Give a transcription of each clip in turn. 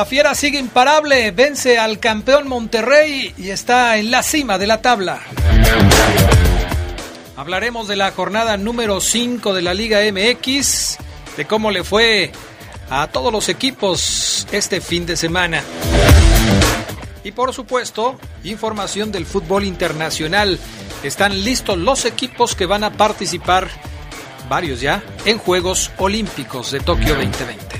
La Fiera sigue imparable, vence al campeón Monterrey y está en la cima de la tabla. Hablaremos de la jornada número 5 de la Liga MX, de cómo le fue a todos los equipos este fin de semana. Y por supuesto, información del fútbol internacional. Están listos los equipos que van a participar, varios ya, en Juegos Olímpicos de Tokio 2020.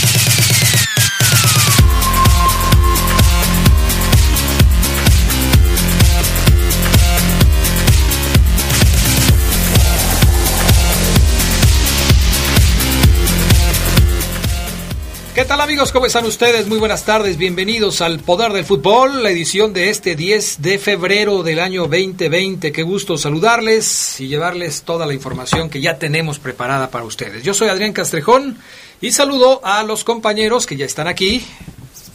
¿Qué tal amigos? ¿Cómo están ustedes? Muy buenas tardes, bienvenidos al Poder del Fútbol, la edición de este 10 de febrero del año 2020. Qué gusto saludarles y llevarles toda la información que ya tenemos preparada para ustedes. Yo soy Adrián Castrejón y saludo a los compañeros que ya están aquí,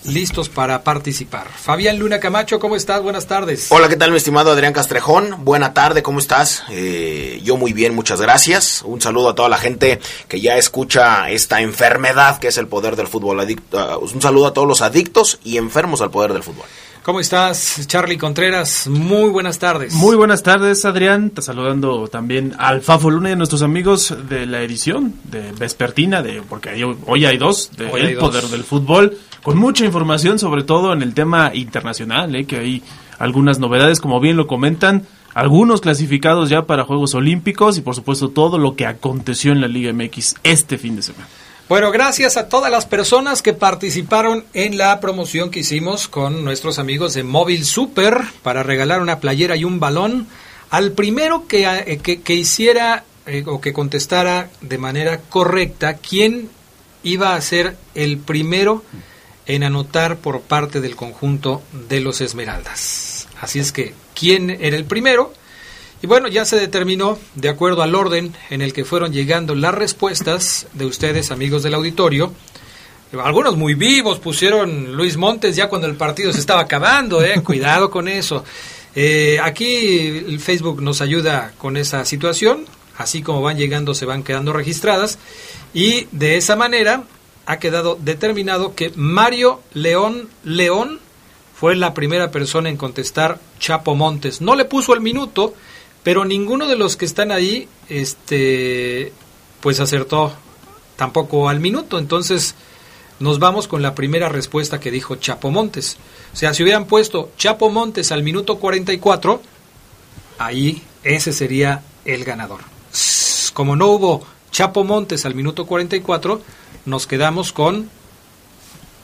listos para participar. Fabián Luna Camacho, ¿cómo estás? Buenas tardes. Hola, ¿qué tal mi estimado Adrián Castrejón? Buena tarde, ¿cómo estás? Eh, yo muy bien, muchas gracias. Un saludo a toda la gente que ya escucha esta enfermedad que es el poder del fútbol. Adicto, uh, un saludo a todos los adictos y enfermos al poder del fútbol. ¿Cómo estás, Charlie Contreras? Muy buenas tardes. Muy buenas tardes, Adrián. Te saludando también al Fafo Luna y a nuestros amigos de la edición de Vespertina, de, porque hoy hay dos, de Hoy El hay dos. Poder del Fútbol, con mucha información, sobre todo en el tema internacional, eh, que hay algunas novedades, como bien lo comentan, algunos clasificados ya para Juegos Olímpicos y por supuesto todo lo que aconteció en la Liga MX este fin de semana. Bueno, gracias a todas las personas que participaron en la promoción que hicimos con nuestros amigos de Móvil Super para regalar una playera y un balón al primero que, eh, que, hiciera eh, o que contestara de manera correcta quién iba a ser el primero en anotar por parte del conjunto de los Esmeraldas. Así es que, ¿quién era el primero? Y bueno, ya se determinó, de acuerdo al orden en el que fueron llegando las respuestas de ustedes, amigos del auditorio. Algunos muy vivos pusieron Luis Montes ya cuando el partido se estaba acabando, eh, cuidado con eso. Eh, aquí el Facebook nos ayuda con esa situación, así como van llegando se van quedando registradas y de esa manera ha quedado determinado que Mario León León fue la primera persona en contestar Chapo Montes. No le puso el minuto, pero ninguno de los que están ahí, este, pues acertó tampoco al minuto. Entonces nos vamos con la primera respuesta que dijo Chapo Montes. O sea, si hubieran puesto Chapo Montes al minuto 44, ahí ese sería el ganador. Como no hubo Chapo Montes al minuto 44, nos quedamos con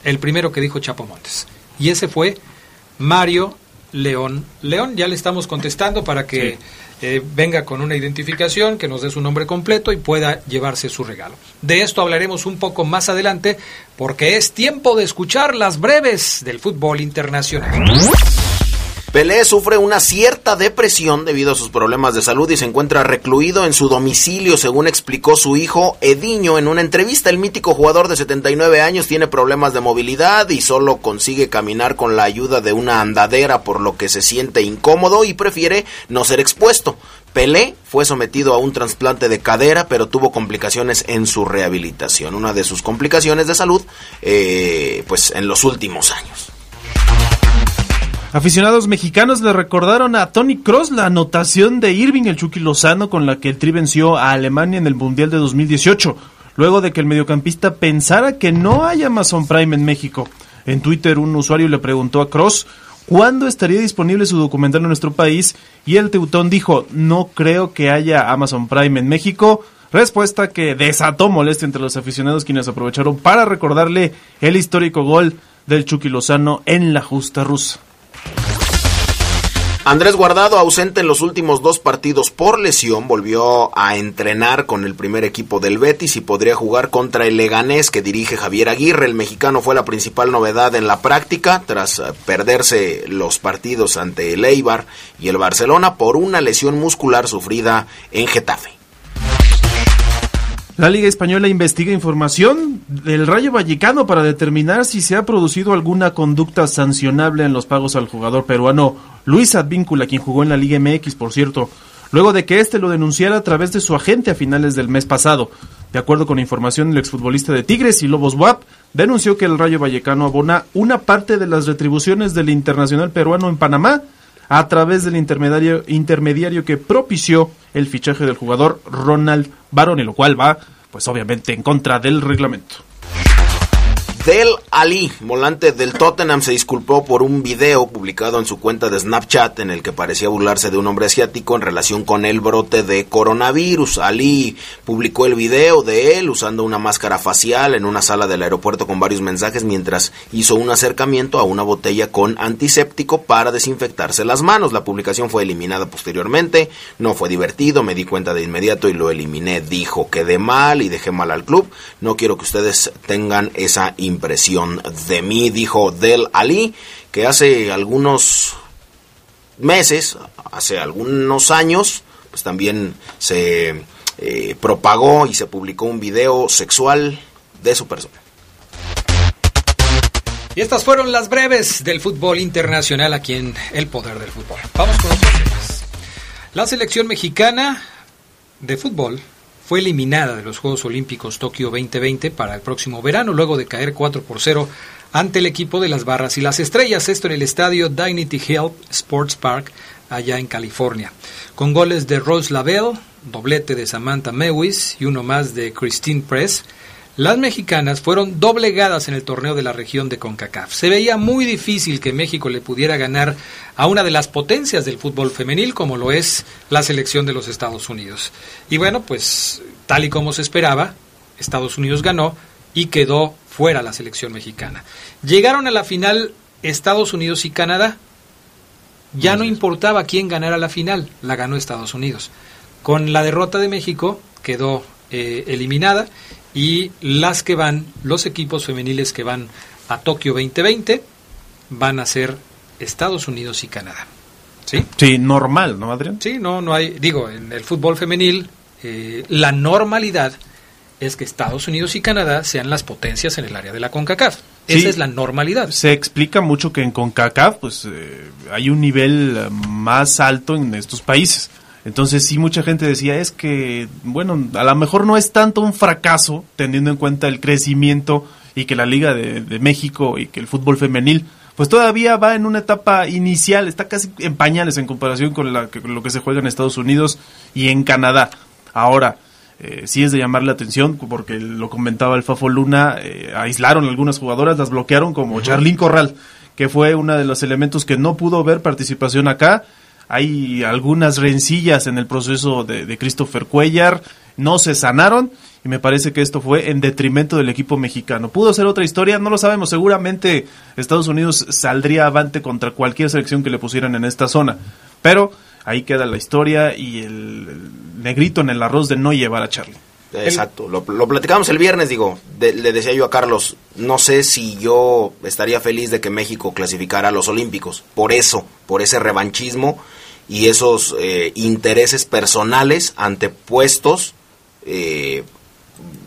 el primero que dijo Chapo Montes. Y ese fue Mario León. León, ya le estamos contestando para que eh, venga con una identificación, que nos dé su nombre completo y pueda llevarse su regalo. De esto hablaremos un poco más adelante porque es tiempo de escuchar las breves del fútbol internacional. Pelé sufre una cierta depresión debido a sus problemas de salud y se encuentra recluido en su domicilio, según explicó su hijo Ediño en una entrevista. El mítico jugador de 79 años tiene problemas de movilidad y solo consigue caminar con la ayuda de una andadera, por lo que se siente incómodo y prefiere no ser expuesto. Pelé fue sometido a un trasplante de cadera, pero tuvo complicaciones en su rehabilitación. Una de sus complicaciones de salud, eh, pues en los últimos años. Aficionados mexicanos le recordaron a Tony Cross la anotación de Irving el Chucky Lozano con la que el Tri venció a Alemania en el Mundial de 2018, luego de que el mediocampista pensara que no hay Amazon Prime en México. En Twitter un usuario le preguntó a Cross cuándo estaría disponible su documental en nuestro país y el Teutón dijo, no creo que haya Amazon Prime en México. Respuesta que desató molestia entre los aficionados quienes aprovecharon para recordarle el histórico gol del Chucky Lozano en la justa rusa. Andrés Guardado, ausente en los últimos dos partidos por lesión, volvió a entrenar con el primer equipo del Betis y podría jugar contra el Leganés que dirige Javier Aguirre. El mexicano fue la principal novedad en la práctica tras eh, perderse los partidos ante el Eibar y el Barcelona por una lesión muscular sufrida en Getafe. La Liga Española investiga información del Rayo Vallecano para determinar si se ha producido alguna conducta sancionable en los pagos al jugador peruano Luis Advíncula, quien jugó en la Liga MX, por cierto, luego de que éste lo denunciara a través de su agente a finales del mes pasado. De acuerdo con información, el exfutbolista de Tigres y Lobos WAP denunció que el Rayo Vallecano abona una parte de las retribuciones del internacional peruano en Panamá a través del intermediario, intermediario que propició el fichaje del jugador Ronald Baroni, lo cual va, pues obviamente, en contra del reglamento. Del Ali, volante del Tottenham, se disculpó por un video publicado en su cuenta de Snapchat en el que parecía burlarse de un hombre asiático en relación con el brote de coronavirus. Ali publicó el video de él usando una máscara facial en una sala del aeropuerto con varios mensajes mientras hizo un acercamiento a una botella con antiséptico para desinfectarse las manos. La publicación fue eliminada posteriormente, no fue divertido, me di cuenta de inmediato y lo eliminé. Dijo, quedé mal y dejé mal al club. No quiero que ustedes tengan esa impresión de mí, dijo Del Ali, que hace algunos meses, hace algunos años, pues también se eh, propagó y se publicó un video sexual de su persona. Y estas fueron las breves del fútbol internacional aquí en El Poder del Fútbol. Vamos con otros temas. La selección mexicana de fútbol fue eliminada de los Juegos Olímpicos Tokio 2020 para el próximo verano, luego de caer 4 por 0 ante el equipo de las Barras y las Estrellas, esto en el estadio Dignity Health Sports Park, allá en California, con goles de Rose Lavelle, doblete de Samantha Mewis y uno más de Christine Press. Las mexicanas fueron doblegadas en el torneo de la región de CONCACAF. Se veía muy difícil que México le pudiera ganar a una de las potencias del fútbol femenil como lo es la selección de los Estados Unidos. Y bueno, pues tal y como se esperaba, Estados Unidos ganó y quedó fuera la selección mexicana. Llegaron a la final Estados Unidos y Canadá. Ya no importaba quién ganara la final, la ganó Estados Unidos. Con la derrota de México quedó eh, eliminada y las que van, los equipos femeniles que van a Tokio 2020 van a ser Estados Unidos y Canadá. ¿Sí? Sí, normal, ¿no, Adrián? Sí, no, no hay, digo, en el fútbol femenil eh, la normalidad es que Estados Unidos y Canadá sean las potencias en el área de la CONCACAF. Esa es la normalidad. Se explica mucho que en CONCACAF pues eh, hay un nivel más alto en estos países. Entonces sí, mucha gente decía, es que, bueno, a lo mejor no es tanto un fracaso, teniendo en cuenta el crecimiento y que la Liga de, México y que el fútbol femenil, pues todavía va en una etapa inicial, está casi en pañales en comparación con la, lo que se juega en Estados Unidos y en Canadá. Ahora, eh, sí es de llamar la atención, porque lo comentaba el Fafo Luna, eh, aislaron algunas jugadoras, las bloquearon, como Charlín Corral, que fue uno de los elementos que no pudo ver participación acá hay algunas rencillas en el proceso de, Christopher Cuellar, no se sanaron y me parece que esto fue en detrimento del equipo mexicano. ¿Pudo ser otra historia? No lo sabemos. Seguramente Estados Unidos saldría avante contra cualquier selección que le pusieran en esta zona. Pero ahí queda la historia y el, negrito en el arroz de no llevar a Charlie. Exacto, lo, platicamos el viernes, digo, le decía yo a Carlos, no sé si yo estaría feliz de que México clasificara a los Olímpicos, por eso, por ese revanchismo y esos eh, intereses personales antepuestos eh,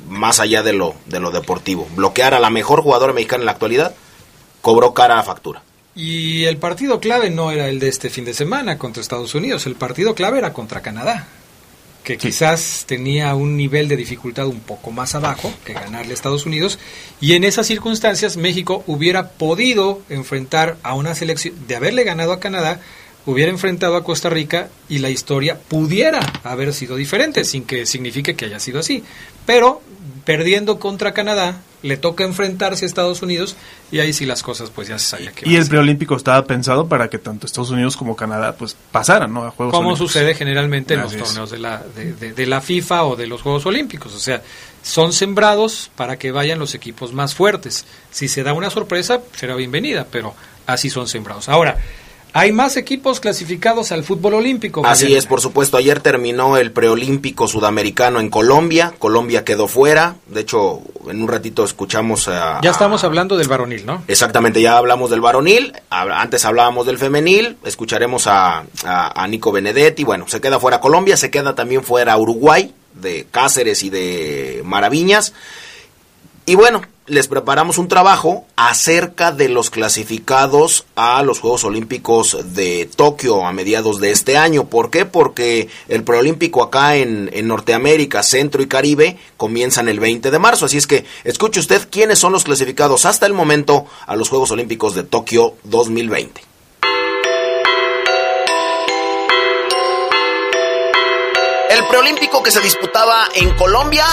más allá de lo, de lo deportivo. Bloquear a la mejor jugadora mexicana en la actualidad cobró cara a factura. Y el partido clave no era el de este fin de semana contra Estados Unidos, el partido clave era contra Canadá, que quizás tenía un nivel de dificultad un poco más abajo que ganarle a Estados Unidos, y en esas circunstancias México hubiera podido enfrentar a una selección, de haberle ganado a Canadá, hubiera enfrentado a Costa Rica y la historia pudiera haber sido diferente, sin que signifique que haya sido así. Pero perdiendo contra Canadá, le toca enfrentarse a Estados Unidos y ahí sí las cosas pues ya se sabía que Y el preolímpico estaba pensado para que tanto Estados Unidos como Canadá pues pasaran, ¿no? A Juegos Como sucede generalmente en los torneos de la, de, de, la FIFA o de los Juegos Olímpicos. O sea, son sembrados para que vayan los equipos más fuertes. Si se da una sorpresa, será bienvenida, pero así son sembrados. Ahora, hay más equipos clasificados al fútbol olímpico. Así es, por supuesto. Ayer terminó el preolímpico sudamericano en Colombia. Colombia quedó fuera. De hecho, en un ratito escuchamos a... Ya estamos hablando del varonil, ¿no? Exactamente, ya hablamos del varonil. Antes hablábamos del femenil. Escucharemos a, a, a Nico Benedetti. Bueno, se queda fuera Colombia, se queda también fuera Uruguay, de Cáceres y de Maraviñas. Y bueno, les preparamos un trabajo acerca de los clasificados a los Juegos Olímpicos de Tokio a mediados de este año. ¿Por qué? Porque el preolímpico acá en, Norteamérica, Centro y Caribe comienzan el 20 de marzo. Así es que escuche usted quiénes son los clasificados hasta el momento a los Juegos Olímpicos de Tokio 2020. El preolímpico que se disputaba en Colombia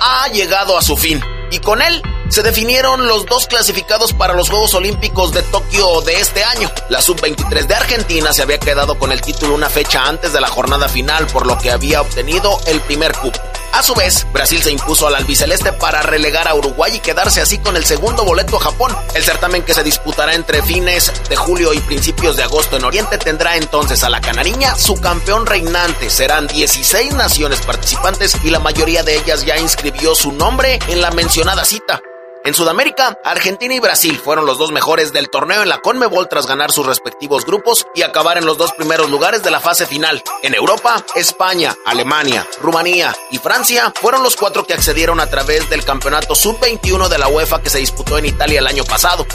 ha llegado a su fin y con él se definieron los dos clasificados para los Juegos Olímpicos de Tokio de este año. La sub-23 de Argentina se había quedado con el título una fecha antes de la jornada final, por lo que había obtenido el primer cupo. A su vez, Brasil se impuso al albiceleste para relegar a Uruguay y quedarse así con el segundo boleto a Japón. El certamen que se disputará entre fines de julio y principios de agosto en Oriente tendrá entonces a la canariña su campeón reinante. Serán 16 naciones participantes y la mayoría de ellas ya inscribió su nombre en la mencionada cita. En Sudamérica, Argentina y Brasil fueron los dos mejores del torneo en la Conmebol tras ganar sus respectivos grupos y acabar en los dos primeros lugares de la fase final. En Europa, España, Alemania, Rumanía y Francia fueron los cuatro que accedieron a través del campeonato sub-21 de la UEFA que se disputó en Italia el año pasado.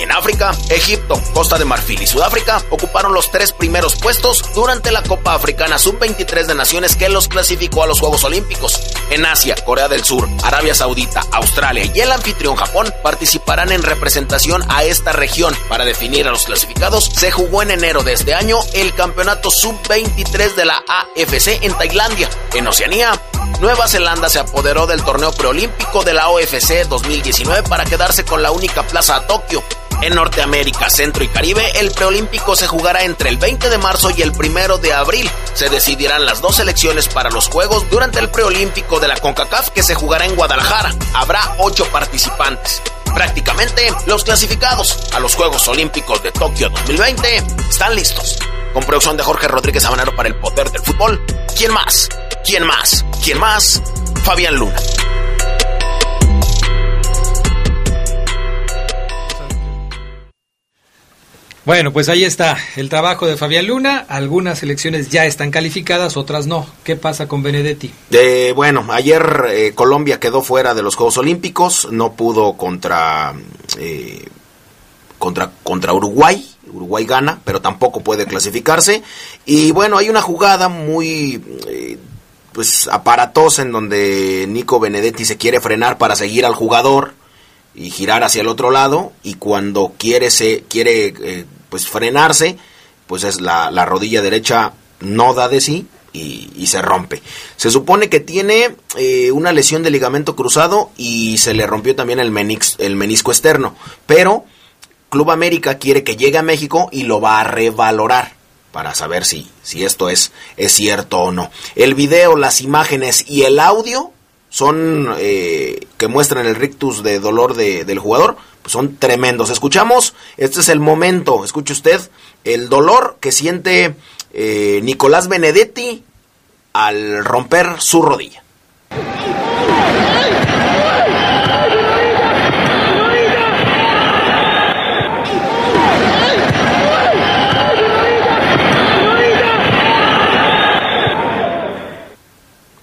En África, Egipto, Costa de Marfil y Sudáfrica ocuparon los tres primeros puestos durante la Copa Africana Sub-23 de Naciones que los clasificó a los Juegos Olímpicos. En Asia, Corea del Sur, Arabia Saudita, Australia y el anfitrión Japón participarán en representación a esta región. Para definir a los clasificados, se jugó en enero de este año el Campeonato Sub-23 de la AFC en Tailandia. En Oceanía, Nueva Zelanda se apoderó del torneo preolímpico de la OFC 2019 para quedarse con la única plaza a Tokio. En Norteamérica, Centro y Caribe, el preolímpico se jugará entre el 20 de marzo y el 1 de abril. Se decidirán las dos selecciones para los Juegos durante el preolímpico de la CONCACAF que se jugará en Guadalajara. Habrá ocho participantes. Prácticamente los clasificados a los Juegos Olímpicos de Tokio 2020 están listos. Con producción de Jorge Rodríguez Habanero para el Poder del Fútbol. ¿Quién más? ¿Quién más? ¿Quién más? Fabián Luna. Bueno, pues ahí está el trabajo de Fabián Luna. Algunas elecciones ya están calificadas, otras no. ¿Qué pasa con Benedetti? bueno, ayer eh, Colombia quedó fuera de los Juegos Olímpicos, no pudo contra, eh, contra, contra Uruguay. Uruguay gana, pero tampoco puede clasificarse. Y bueno, hay una jugada muy eh, pues aparatosa en donde Nico Benedetti se quiere frenar para seguir al jugador y girar hacia el otro lado y cuando quiere se quiere eh, pues frenarse pues es la, la, rodilla derecha no da de sí y, se rompe se supone que tiene eh, una lesión de ligamento cruzado y se le rompió también el, menix, el menisco externo pero Club América quiere que llegue a México y lo va a revalorar para saber si, si esto es, es cierto o no. El video, las imágenes y el audio son eh, que muestran el rictus de dolor de, del jugador, son tremendos. Escuchamos, este es el momento, escuche usted, el dolor que siente eh, Nicolás Benedetti al romper su rodilla.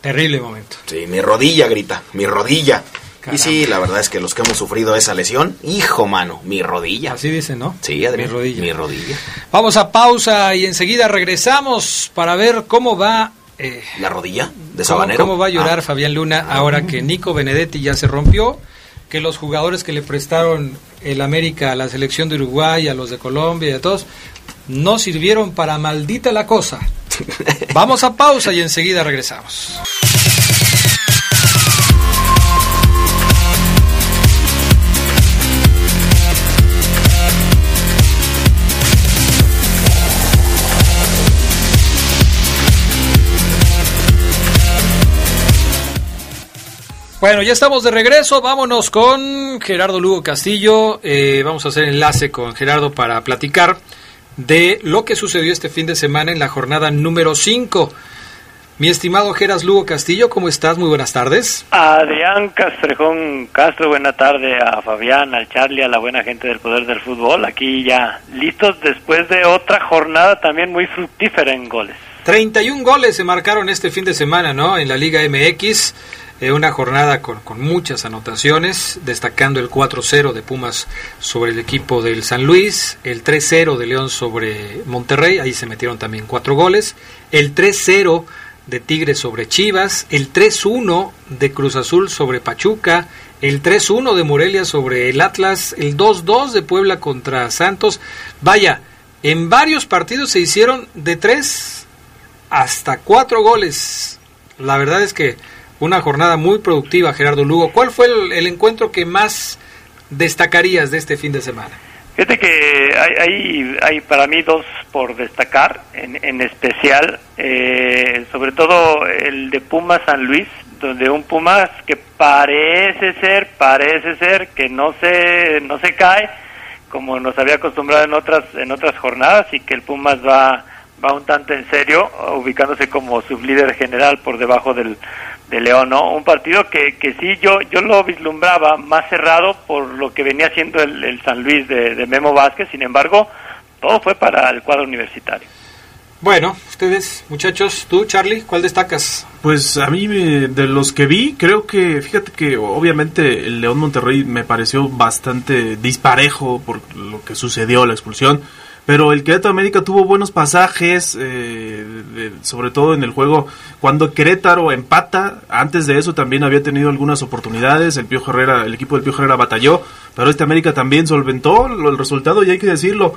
Terrible momento. Sí, mi rodilla grita, mi rodilla. Y sí, la verdad es que los que hemos sufrido esa lesión, hijo mano, mi rodilla. Así dicen, ¿no? Sí, Adrián, mi rodilla. Mi rodilla. Vamos a pausa y enseguida regresamos para ver cómo va... Eh, ¿La rodilla de Sabanero? ¿Cómo, va a llorar ah. Fabián Luna ah. ahora que Nico Benedetti ya se rompió? Que los jugadores que le prestaron el América a la selección de Uruguay, a los de Colombia y a todos, no sirvieron para maldita la cosa. Vamos a pausa y enseguida regresamos. Bueno, ya estamos de regreso. Vámonos con Gerardo Lugo Castillo. Eh, vamos a hacer enlace con Gerardo para platicar de lo que sucedió este fin de semana en la jornada número 5. Mi estimado Geras Lugo Castillo, ¿cómo estás? Muy buenas tardes. Adrián Castrejón Castro, buena tarde a Fabián, al Charlie, a la buena gente del Poder del Fútbol. Aquí ya listos después de otra jornada también muy fructífera en goles. 31 goles se marcaron este fin de semana, ¿no? En la Liga MX. Eh, una jornada con, con, muchas anotaciones, destacando el 4-0 de Pumas sobre el equipo del San Luis, el 3-0 de León sobre Monterrey, ahí se metieron también cuatro goles, el 3-0 de Tigres sobre Chivas, el 3-1 de Cruz Azul sobre Pachuca, el 3-1 de Morelia sobre el Atlas, el 2-2 de Puebla contra Santos. Vaya, en varios partidos se hicieron de 3 hasta 4 goles. La verdad es que una jornada muy productiva, Gerardo Lugo. ¿Cuál fue el, el encuentro que más destacarías de este fin de semana? Fíjate que hay, hay, hay, para mí dos por destacar, en, en especial, eh, sobre todo el de Pumas San Luis, donde un Pumas que parece ser, parece ser que no se, no se cae, como nos había acostumbrado en otras, en otras jornadas, y que el Pumas va, va un tanto en serio, ubicándose como sublíder general por debajo del, de León, ¿no? Un partido que, que sí yo yo lo vislumbraba más cerrado por lo que venía haciendo el, el San Luis de, de, Memo Vázquez, sin embargo, todo fue para el cuadro universitario. Bueno, ustedes, muchachos, tú, Charlie, ¿cuál destacas? Pues a mí, de los que vi, creo que, fíjate que obviamente el León Monterrey me pareció bastante disparejo por lo que sucedió, la expulsión pero el Querétaro América tuvo buenos pasajes, eh, de, sobre todo en el juego cuando Querétaro empata. Antes de eso también había tenido algunas oportunidades. El Pío Herrera, el equipo del Pío Herrera batalló, pero este América también solventó el resultado y hay que decirlo.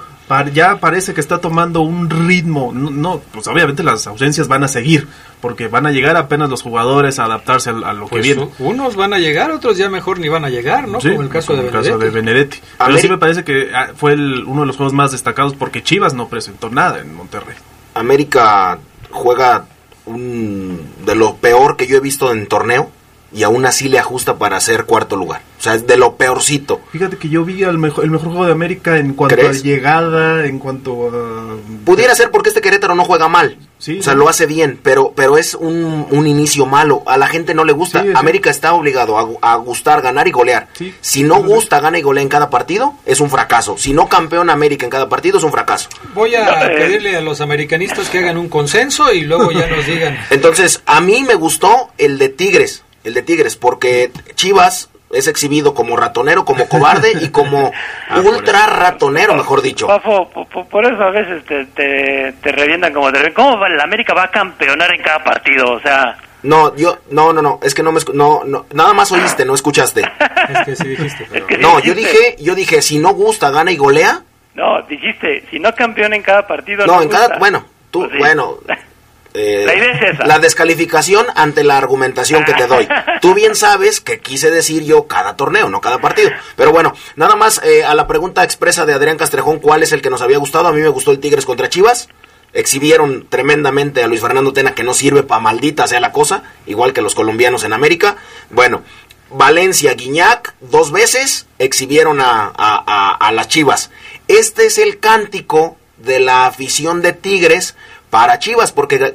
Ya parece que está tomando un ritmo. No, no pues obviamente las ausencias van a seguir porque van a llegar apenas los jugadores a adaptarse a, a lo pues que viene. Unos van a llegar, otros ya mejor ni van a llegar, ¿no? Sí, como el caso, como de, el caso de Benedetti. Pero sí me parece que ah, fue el, uno de los juegos más destacados porque Chivas no presentó nada en Monterrey. América juega un, de lo peor que yo he visto en torneo y aún así le ajusta para ser cuarto lugar. O sea, es de lo peorcito. Fíjate que yo vi el mejor, el mejor juego de América en cuanto ¿Crees? a llegada, en cuanto a... Pudiera ser porque este Querétaro no juega mal. Sí, o sea, sí. lo hace bien, pero, pero es un, un inicio malo. A la gente no le gusta. Sí. América está obligado a, a, gustar, ganar y golear. Sí. Si no gusta, gana y golea en cada partido, es un fracaso. Si no campeona América en cada partido, es un fracaso. Voy a eh. pedirle a los americanistas que hagan un consenso y luego ya nos digan. Entonces, a mí me gustó el de Tigres, el de Tigres, porque Chivas es exhibido como ratonero, como cobarde y como Ah, por ultra ratonero, mejor dicho. Fafo, po- po- por, eso a veces te, te, te revientan como te ¿Cómo va- la América va a campeonar en cada partido? O sea, No, yo, no, no, no, es que no me, escu- no, no, nada más oíste, no escuchaste. Es que sí dijiste, pero... Es que- No, yo dijiste. dije, yo dije, si no gusta, gana y golea. no, dijiste, si no campeona en cada partido. No, no en cada, gusta. bueno, tú, Pues sí. bueno. eh, La idea es esa. La descalificación ante la argumentación que te doy. Tú bien sabes que quise decir yo cada torneo, no cada partido. Pero bueno, nada más eh, a la pregunta expresa de Adrián Castrejón, ¿cuál es el que nos había gustado? A mí me gustó el Tigres contra Chivas. Exhibieron tremendamente a Luis Fernando Tena, que no sirve para maldita sea la cosa, igual que los colombianos en América. Bueno, Valencia, Guiñac, dos veces exhibieron a, a- a- a las Chivas. Este es el cántico de la afición de Tigres para Chivas, porque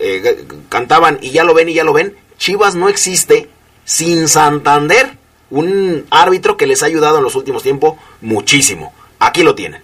eh, cantaban y ya lo ven y ya lo ven. Chivas no existe sin Santander, un árbitro que les ha ayudado en los últimos tiempos muchísimo. Aquí lo tienen.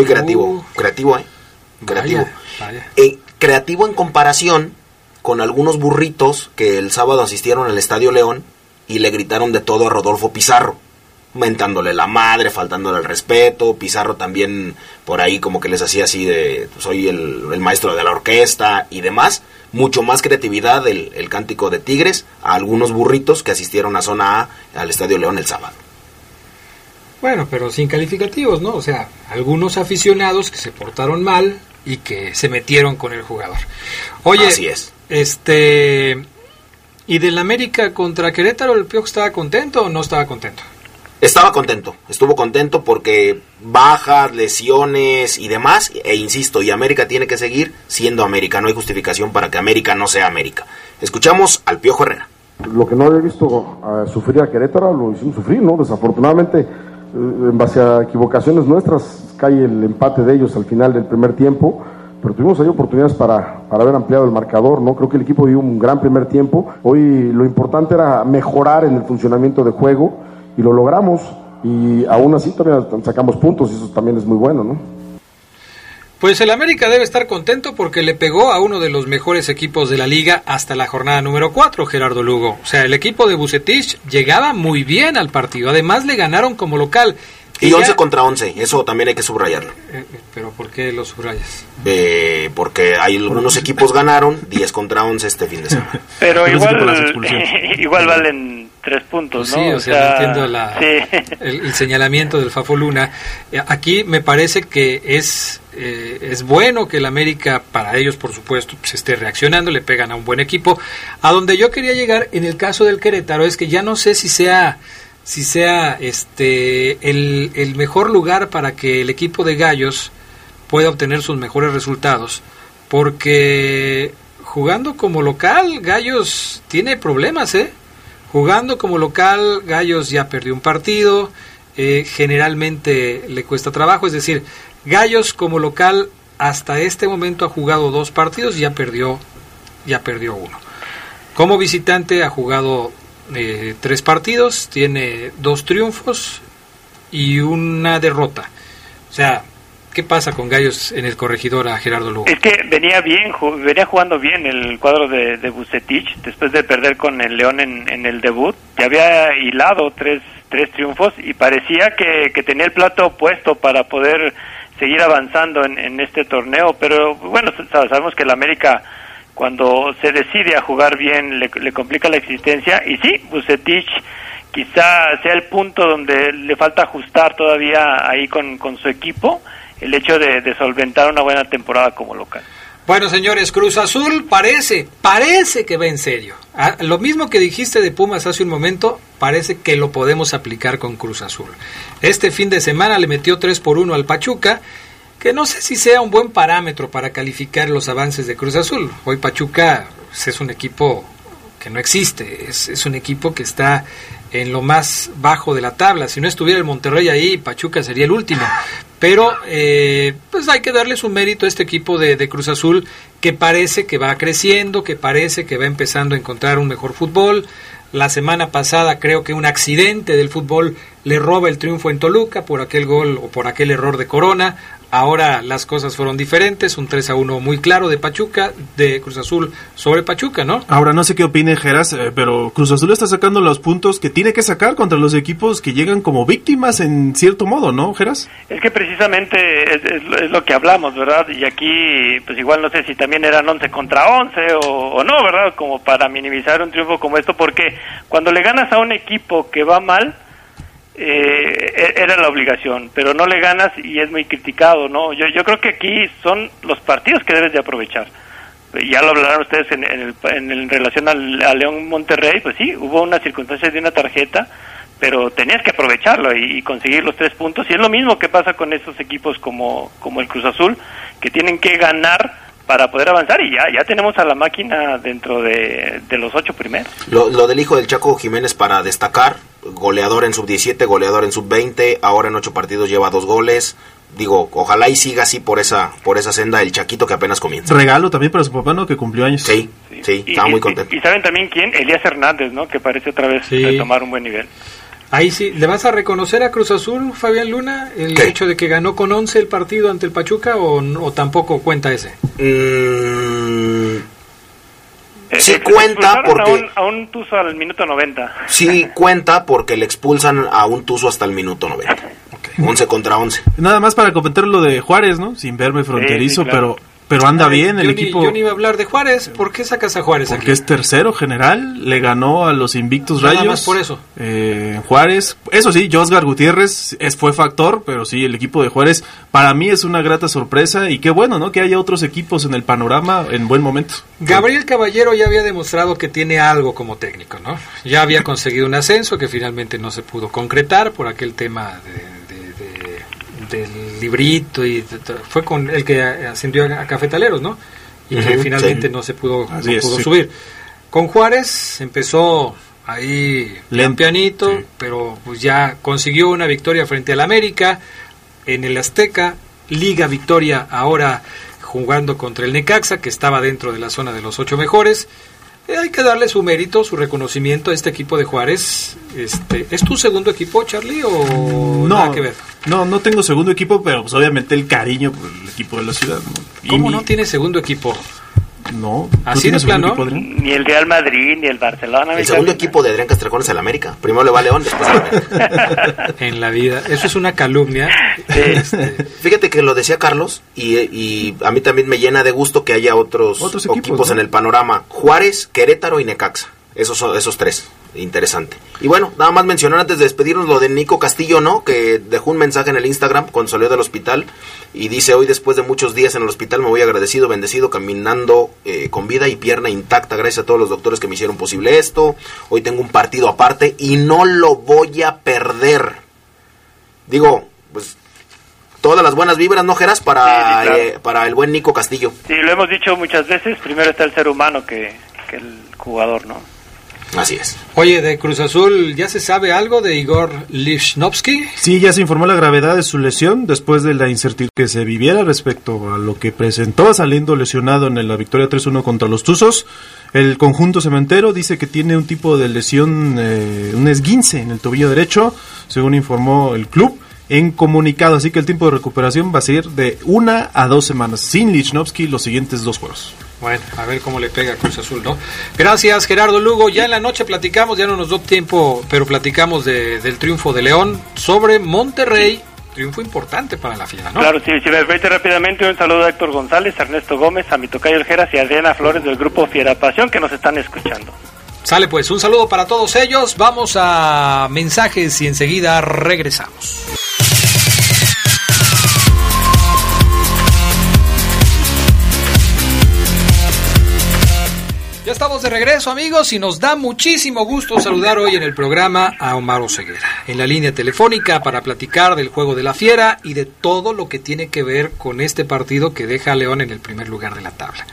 Muy creativo, Uh. creativo, ¿eh? Creativo. Vaya, vaya. Eh, creativo en comparación con algunos burritos que el sábado asistieron al Estadio León y le gritaron de todo a Rodolfo Pizarro, mentándole la madre, faltándole el respeto, Pizarro también por ahí como que les hacía así de soy el, el maestro de la orquesta y demás, mucho más creatividad el, el cántico de Tigres a algunos burritos que asistieron a zona A al Estadio León el sábado. Bueno, pero sin calificativos, ¿no? O sea, algunos aficionados que se portaron mal y que se metieron con el jugador. Oye, Así es. este ¿y del América contra Querétaro el Piojo estaba contento o no estaba contento? Estaba contento, estuvo contento porque bajas, lesiones y demás, e insisto, y América tiene que seguir siendo América, no hay justificación para que América no sea América. Escuchamos al Piojo Herrera. Lo que no había visto uh, sufrir a Querétaro lo hicimos sufrir, ¿no? Desafortunadamente, en base a equivocaciones nuestras, cae el empate de ellos al final del primer tiempo, pero tuvimos ahí oportunidades para, para haber ampliado el marcador, ¿no? Creo que el equipo dio un gran primer tiempo. Hoy lo importante era mejorar en el funcionamiento de juego y lo logramos y aún así todavía sacamos puntos y eso también es muy bueno, ¿no? Pues el América debe estar contento porque le pegó a uno de los mejores equipos de la liga hasta la jornada número 4, Gerardo Lugo. O sea, el equipo de Bucetich llegaba muy bien al partido. Además le ganaron como local. Y 11 contra 11, eso también hay que subrayarlo. Eh, ¿Pero por qué lo subrayas? Eh, porque hay algunos equipos ganaron 10 contra 11 este fin de semana. Pero igual, igual valen tres puntos, ¿no? Sí, o sea, entiendo la, sí. el, el, señalamiento del Fafo Luna. Aquí me parece que es, eh, es bueno que el América, para ellos por supuesto, se esté reaccionando, le pegan a un buen equipo. A donde yo quería llegar en el caso del Querétaro es que ya no sé si sea si sea este el, el mejor lugar para que el equipo de Gallos pueda obtener sus mejores resultados, porque jugando como local, Gallos tiene problemas, ¿eh? Jugando como local, Gallos ya perdió un partido, eh, generalmente le cuesta trabajo, es decir, Gallos como local hasta este momento ha jugado dos partidos y ya perdió, ya perdió uno. Como visitante ha jugado eh, tres partidos, tiene dos triunfos y una derrota. O sea, ¿qué pasa con Gallos en el corregidor a Gerardo Lugo? Es que venía bien, venía jugando bien el cuadro de, de Bucetich después de perder con el León en, el debut. Ya había hilado tres, tres triunfos y parecía que, que tenía el plato puesto para poder seguir avanzando en, en este torneo. Pero bueno, sabemos que el América cuando se decide a jugar bien le, le complica la existencia y sí, Bucetich quizá sea el punto donde le falta ajustar todavía ahí con, con su equipo el hecho de, solventar una buena temporada como local. Bueno, señores, Cruz Azul parece, parece que va en serio. Ah, lo mismo que dijiste de Pumas hace un momento, parece que lo podemos aplicar con Cruz Azul. Este fin de semana le metió 3 por 1 al Pachuca, que no sé si sea un buen parámetro para calificar los avances de Cruz Azul. Hoy Pachuca pues, es un equipo que no existe, es, es un equipo que está en lo más bajo de la tabla. Si no estuviera el Monterrey ahí, Pachuca sería el último. Pero eh, pues hay que darle su mérito a este equipo de, de, Cruz Azul que parece que va creciendo, que parece que va empezando a encontrar un mejor fútbol. La semana pasada creo que un accidente del fútbol le roba el triunfo en Toluca por aquel gol o por aquel error de Corona. Ahora las cosas fueron diferentes, un 3 a 1 muy claro de Pachuca, de Cruz Azul sobre Pachuca, ¿no? Ahora no sé qué opine Geras, eh, pero Cruz Azul está sacando los puntos que tiene que sacar contra los equipos que llegan como víctimas en cierto modo, ¿no, Geras? Es que precisamente es, es, es, lo que hablamos, ¿verdad? Y aquí, pues igual no sé si también eran 11 contra 11 o, o no, ¿verdad? Como para minimizar un triunfo como esto, porque cuando le ganas a un equipo que va mal, eh, era la obligación, pero no le ganas y es muy criticado, ¿no? Yo, yo creo que aquí son los partidos que debes de aprovechar. Ya lo hablarán ustedes en, en, el, en, relación al, a León Monterrey, pues sí, hubo una circunstancia de una tarjeta, pero tenías que aprovecharlo y, y, conseguir los tres puntos. Y es lo mismo que pasa con estos equipos como, como el Cruz Azul, que tienen que ganar para poder avanzar y ya, ya tenemos a la máquina dentro de, de los ocho primeros. Lo, lo, del hijo del Chaco Jiménez para destacar, goleador en sub-17, goleador en sub-20, ahora en ocho partidos lleva dos goles. Digo, ojalá y siga así por esa por esa senda el Chaquito que apenas comienza. Regalo también para su papá, ¿no? Que cumplió años. Sí, sí, sí y, estaba y, muy contento. Y, y, saben también quién? Elías Hernández, ¿no? Que parece otra vez sí. retomar un buen nivel. Ahí sí, ¿le vas a reconocer a Cruz Azul, Fabián Luna, el ¿Qué? hecho de que ganó con 11 el partido ante el Pachuca o, o tampoco cuenta ese? Mm, sí eh, cuenta porque... A un, a un, Tuzo al minuto 90. Sí cuenta porque le expulsan a un Tuzo hasta el minuto 90. Okay. 11 contra 11. Nada más para comentar lo de Juárez, ¿no? Sin verme fronterizo, sí, sí, claro. pero Pero anda bien el yo equipo. Ni, yo ni iba a hablar de Juárez. ¿Por qué sacas a Juárez Porque aquí? es tercero general, le ganó a los Invictus Nada Rayos. más por eso. Eh, Juárez, eso sí, Josgar Gutiérrez es, fue factor, pero sí, el equipo de Juárez para mí es una grata sorpresa y qué bueno, ¿no? Que haya otros equipos en el panorama en buen momento. Gabriel Caballero ya había demostrado que tiene algo como técnico, ¿no? Ya había conseguido un ascenso que finalmente no se pudo concretar por aquel tema de, de- de- del librito y fue con el que ascendió a Cafetaleros, ¿no? Y que finalmente sí. no se pudo, no Así es, pudo sí. subir. Con Juárez empezó ahí Lento, pianito, sí. pero pues ya consiguió una victoria frente al América en el Azteca, Liga Victoria ahora jugando contra el Necaxa, que estaba dentro de la zona de los ocho mejores. Eh, hay que darle su mérito, su reconocimiento a este equipo de Juárez. Este, ¿Es tu segundo equipo, Charlie, o nada No, que ver? no, no tengo segundo equipo, pero pues obviamente el cariño por el equipo de la ciudad. ¿no? Y ¿Cómo mi- no tiene segundo equipo? No, ¿tú ¿Así de plano? Ni el Real Madrid, ni el Barcelona. El segundo equipo de Adrián Castrejón es el América. Primero le va a León, después a América. En la vida. Eso es una calumnia. Este, Fíjate que lo decía Carlos y, y a mí también me llena de gusto que haya otros, Otros equipos, equipos, ¿no? en el panorama. Juárez, Querétaro y Necaxa. Esos son esos tres. Interesante. Y bueno, nada más mencionar antes de despedirnos lo de Nico Castillo, ¿no? Que dejó un mensaje en el Instagram cuando salió del hospital y dice, hoy después de muchos días en el hospital me voy agradecido, bendecido, caminando eh, con vida y pierna intacta. Gracias a todos los doctores que me hicieron posible esto. Hoy tengo un partido aparte y no lo voy a perder. Digo, pues todas las buenas vibras, ¿no, Geras? Para, Sí, sí, claro. eh, para el buen Nico Castillo. Sí, lo hemos dicho muchas veces, primero está el ser humano que, que el jugador, ¿no? Así es. oye, de Cruz Azul, ¿ya se sabe algo de Igor Lichnowsky? Sí, ya se informó la gravedad de su lesión después de la incertidumbre que se viviera respecto a lo que presentó saliendo lesionado en la victoria 3-1 contra los Tuzos. El conjunto cementero dice que tiene un tipo de lesión, eh, un esguince en el tobillo derecho, según informó el club en comunicado. Así que el tiempo de recuperación va a ser de una a dos semanas, sin Lichnowsky los siguientes dos juegos. Bueno, a ver cómo le pega a Cruz Azul, ¿no? Gracias, Gerardo Lugo. Ya en la noche platicamos, ya no nos dio tiempo, pero platicamos de- del triunfo de León sobre Monterrey. Triunfo importante para la fiera, ¿no? Claro, sí, si permite rápidamente un saludo a Héctor González, a Ernesto Gómez, a mi tocayo El Geras y a Adriana Flores del grupo Fiera Pasión que nos están escuchando. Sale pues, un saludo para todos ellos. Vamos a mensajes y enseguida regresamos. Ya estamos de regreso amigos y nos da muchísimo gusto saludar hoy en el programa a Omar Oseguera, en la línea telefónica para platicar del juego de la fiera y de todo lo que tiene que ver con este partido que deja a León en el primer lugar de la tabla.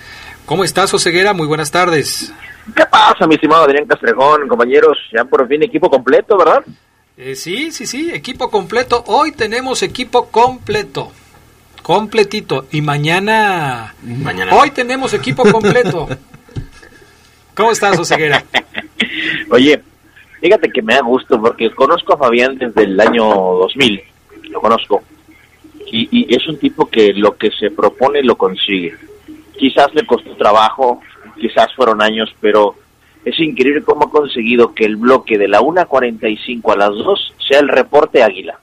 ¿Cómo estás Oseguera? Muy buenas tardes. ¿Qué pasa, mi estimado Adrián Castrejón, compañeros? Ya por fin equipo completo, ¿verdad? Eh, sí, sí, sí, equipo completo. Hoy tenemos equipo completo. Completito. Y mañana... Mañana. Hoy tenemos equipo completo. ¿Cómo estás, Oseguera? Oye, fíjate que me da gusto porque conozco a Fabián desde el año 2000, lo conozco. Y, es un tipo que lo que se propone lo consigue. Quizás le costó trabajo, quizás fueron años, pero es increíble cómo ha conseguido que el bloque de la 1.45 a las 2 sea el reporte Águila.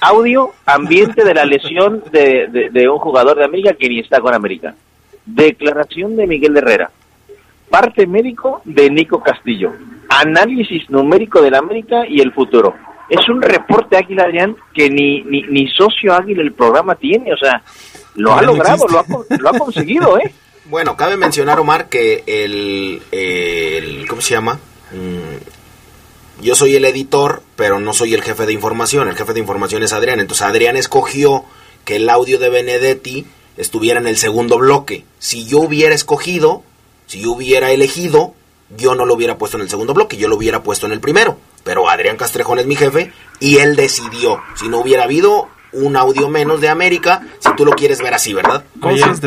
Audio, ambiente de la lesión de, de- de un jugador de América que ni está con América. Declaración de Miguel Herrera. Parte médico de Nico Castillo. Análisis numérico del América y el futuro. Es un reporte Águila, Adrián, que ni, ni, ni socio Águila el programa tiene. O sea, lo ha no logrado, lo ha, lo ha conseguido, ¿eh? Bueno, cabe mencionar, Omar, que el, el- ¿cómo se llama? Mm, yo soy el editor, pero no soy el jefe de información. El jefe de información es Adrián. Entonces Adrián escogió que el audio de Benedetti estuviera en el segundo bloque. Si yo hubiera escogido, si yo hubiera elegido, yo no lo hubiera puesto en el segundo bloque, yo lo hubiera puesto en el primero. Pero Adrián Castrejón es mi jefe y él decidió. Si no hubiera habido un audio menos de América, si tú lo quieres ver así, ¿verdad?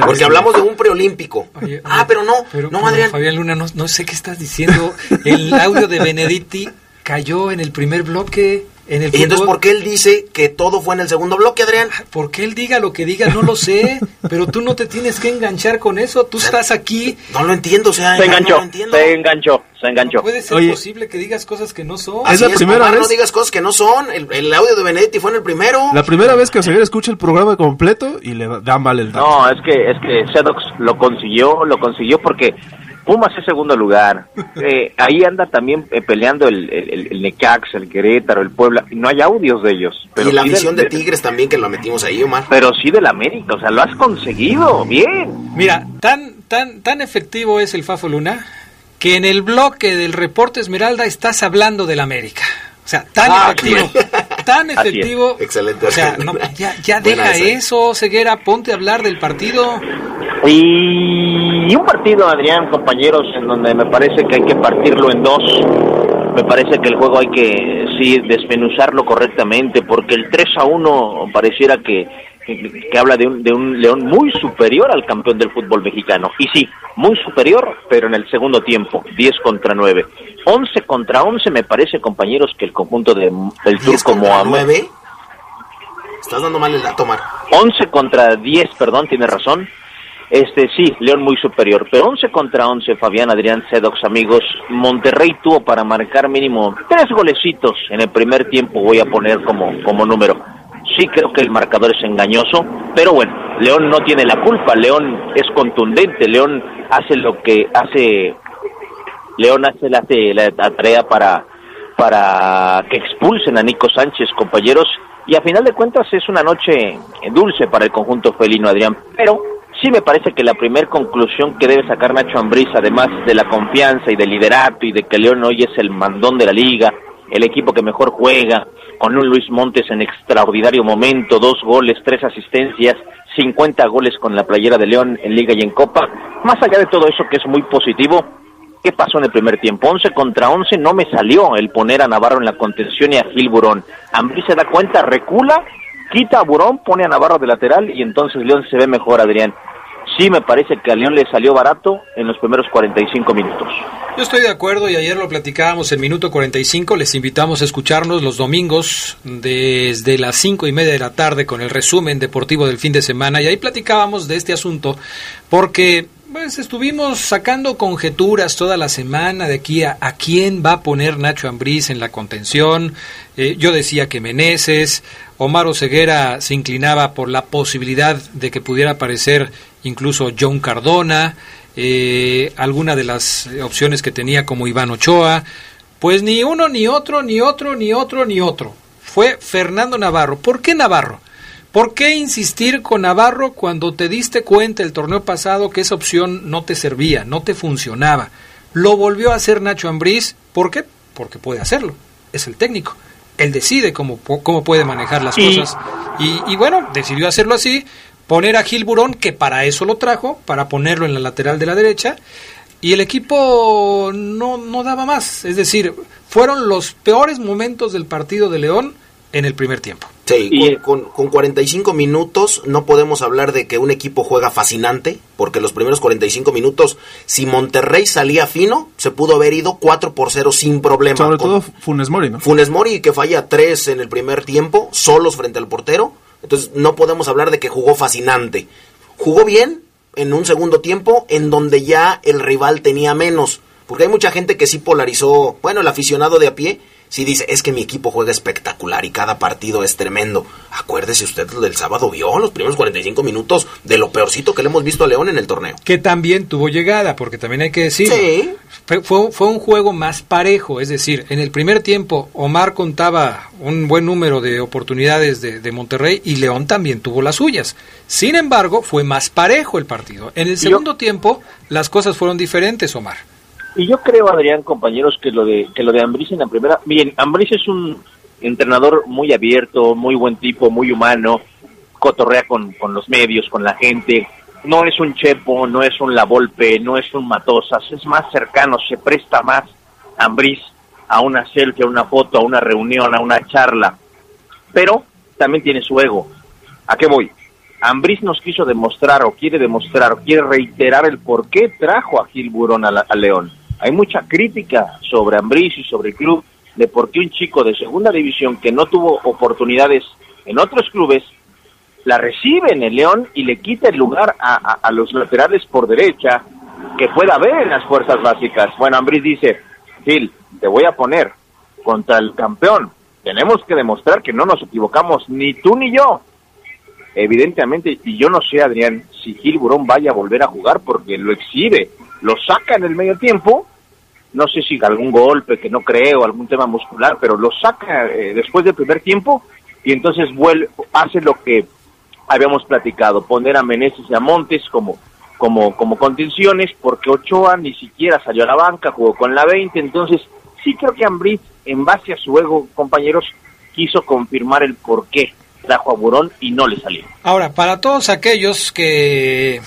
Porque la- hablamos de un preolímpico. Ah, pero no, pero- no, Adrián. Fabián Luna, no, no sé qué estás diciendo. El audio de Benedetti cayó en el primer bloque. En el ¿Y entonces por qué él dice que todo fue en el segundo bloque, Adrián? Porque él diga lo que diga, no lo sé, pero tú no te tienes que enganchar con eso, tú estás aquí. No lo entiendo, o sea, Se enganchó, no lo entiendo. se enganchó, se enganchó. No puede ser Oye. posible que digas cosas que no son. Así ¿Es la primera Omar, vez? No digas cosas que no son. El, el audio de Benedetti fue en el primero. La primera vez que Oseguera escucha el programa completo y le da mal el dato. No, es que es que Sedox lo consiguió, lo consiguió porque Pumas es segundo lugar. Eh, ahí anda también eh, peleando el, el, el- Necaxa, el Querétaro, el Puebla. No hay audios de ellos. Pero y la sí visión del- de Tigres también, que lo metimos ahí, Omar. Pero sí del América, o sea, lo has conseguido, bien. Mira, tan, tan, tan efectivo es el Fafo Luna que en el bloque del reporte Esmeralda estás hablando del América. O sea, tan Ah, efectivo, tan efectivo. Excelente. O sea, no, ya, ya deja esa. eso, Ceguera, ponte a hablar del partido. Y un partido, Adrián, compañeros, en donde me parece que hay que partirlo en dos. Me parece que el juego hay que, sí, desmenuzarlo correctamente, porque el 3 a 1 pareciera que, que, que habla de un, de un León muy superior al campeón del fútbol mexicano. Y sí, muy superior, pero en el segundo tiempo, 10 contra 9. 11 contra 11 me parece, compañeros, que el conjunto de, del 10 turco Mohamed... 9. Estás dando mal el dato, Omar. 11 contra 10, perdón, tiene razón. Este sí, León muy superior, pero 11 contra 11, Fabián Adrián Sedox, amigos. Monterrey tuvo para marcar mínimo tres golecitos en el primer tiempo, voy a poner como, como número. Sí creo que el marcador es engañoso, pero bueno, León no tiene la culpa, León es contundente, León hace lo que hace, León hace, la- la tarea para, para que expulsen a Nico Sánchez, compañeros, y a final de cuentas es una noche dulce para el conjunto felino, Adrián, pero sí me parece que la primera conclusión que debe sacar Nacho Ambriz, además de la confianza y del liderato y de que León hoy es el mandón de la liga, el equipo que mejor juega, con un Luis Montes en extraordinario momento, dos goles, tres asistencias, 50 goles con la playera de León en liga y en copa, más allá de todo eso que es muy positivo, ¿Qué pasó en el primer tiempo? 11 contra 11 no me salió el poner a Navarro en la contención y a Gil Burón. Ambrí se da cuenta, recula, quita a Burón, pone a Navarro de lateral y entonces León se ve mejor, Adrián. Sí me parece que a León le salió barato en los primeros 45 minutos. Yo estoy de acuerdo y ayer lo platicábamos en minuto 45. Les invitamos a escucharnos los domingos desde las cinco y media de la tarde con el resumen deportivo del fin de semana. Y ahí platicábamos de este asunto porque pues estuvimos sacando conjeturas toda la semana de aquí a, a quién va a poner Nacho Ambriz en la contención. Eh, yo decía que Meneses, Omar Ceguera se inclinaba por la posibilidad de que pudiera aparecer incluso John Cardona, eh, alguna de las opciones que tenía como Iván Ochoa. Pues ni uno, ni otro, ni otro, ni otro, ni otro. Fue Fernando Navarro. ¿Por qué Navarro? ¿Por qué insistir con Navarro cuando te diste cuenta el torneo pasado que esa opción no te servía, no te funcionaba? Lo volvió a hacer Nacho Ambriz. ¿Por qué? Porque puede hacerlo. Es el técnico. Él decide cómo, cómo puede manejar las Y- cosas. Y, y bueno, decidió hacerlo así. Poner a Gil Burón, que para eso lo trajo, para ponerlo en la lateral de la derecha. Y el equipo no, no daba más. Es decir, fueron los peores momentos del partido de León en el primer tiempo. Sí, Y- con, con, con 45 minutos no podemos hablar de que un equipo juega fascinante, porque los primeros 45 minutos, si Monterrey salía fino, se pudo haber ido 4 por 0 sin problema. Sobre Con todo Funes Mori, ¿no? Funes Mori que falla 3 en el primer tiempo, solos frente al portero. Entonces no podemos hablar de que jugó fascinante. Jugó bien en un segundo tiempo en donde ya el rival tenía menos. Porque hay mucha gente que sí polarizó, bueno, el aficionado de a pie sí dice, es que mi equipo juega espectacular y cada partido es tremendo. Acuérdese usted del sábado, vio los primeros 45 minutos de lo peorcito que le hemos visto a León en el torneo. Que también tuvo llegada, porque también hay que decirlo. Sí. Fue, fue, fue un juego más parejo, es decir, en el primer tiempo Omar contaba un buen número de oportunidades de, de Monterrey y León también tuvo las suyas. Sin embargo, fue más parejo el partido. En el Yo- segundo tiempo las cosas fueron diferentes, Omar. Y yo creo, Adrián, compañeros, que lo de que lo de Ambriz en la primera, bien, Ambriz es un entrenador muy abierto, muy buen tipo, muy humano, cotorrea con, con los medios, con la gente. No es un Chepo, no es un La Volpe, no es un Matosas, es más cercano, se presta más Ambriz a una selfie, a una foto, a una reunión, a una charla. Pero también tiene su ego. ¿A qué voy? Ambriz nos quiso demostrar o quiere demostrar o quiere reiterar el por qué trajo a Gil Burón a, la- a León. Hay mucha crítica sobre Ambriz y sobre el club de por qué un chico de segunda división que no tuvo oportunidades en otros clubes la recibe en el León y le quita el lugar a, a, los laterales por derecha que pueda haber en las fuerzas básicas. Bueno, Ambris dice, Gil, te voy a poner contra el campeón. Tenemos que demostrar que no nos equivocamos, ni tú ni yo. Evidentemente, y yo no sé, Adrián, si Gil Burón vaya a volver a jugar porque lo exhibe, lo saca en el medio tiempo. No sé si algún golpe que no creo, algún tema muscular, pero lo saca eh, después del primer tiempo y entonces vuelve, hace lo que habíamos platicado, poner a Meneses y a Montes como, como, como contenciones, porque Ochoa ni siquiera salió a la banca, jugó con la 20, entonces sí creo que Ambrit, en base a su ego, compañeros, quiso confirmar el por qué trajo a Burón y no le salió. Ahora, para todos aquellos que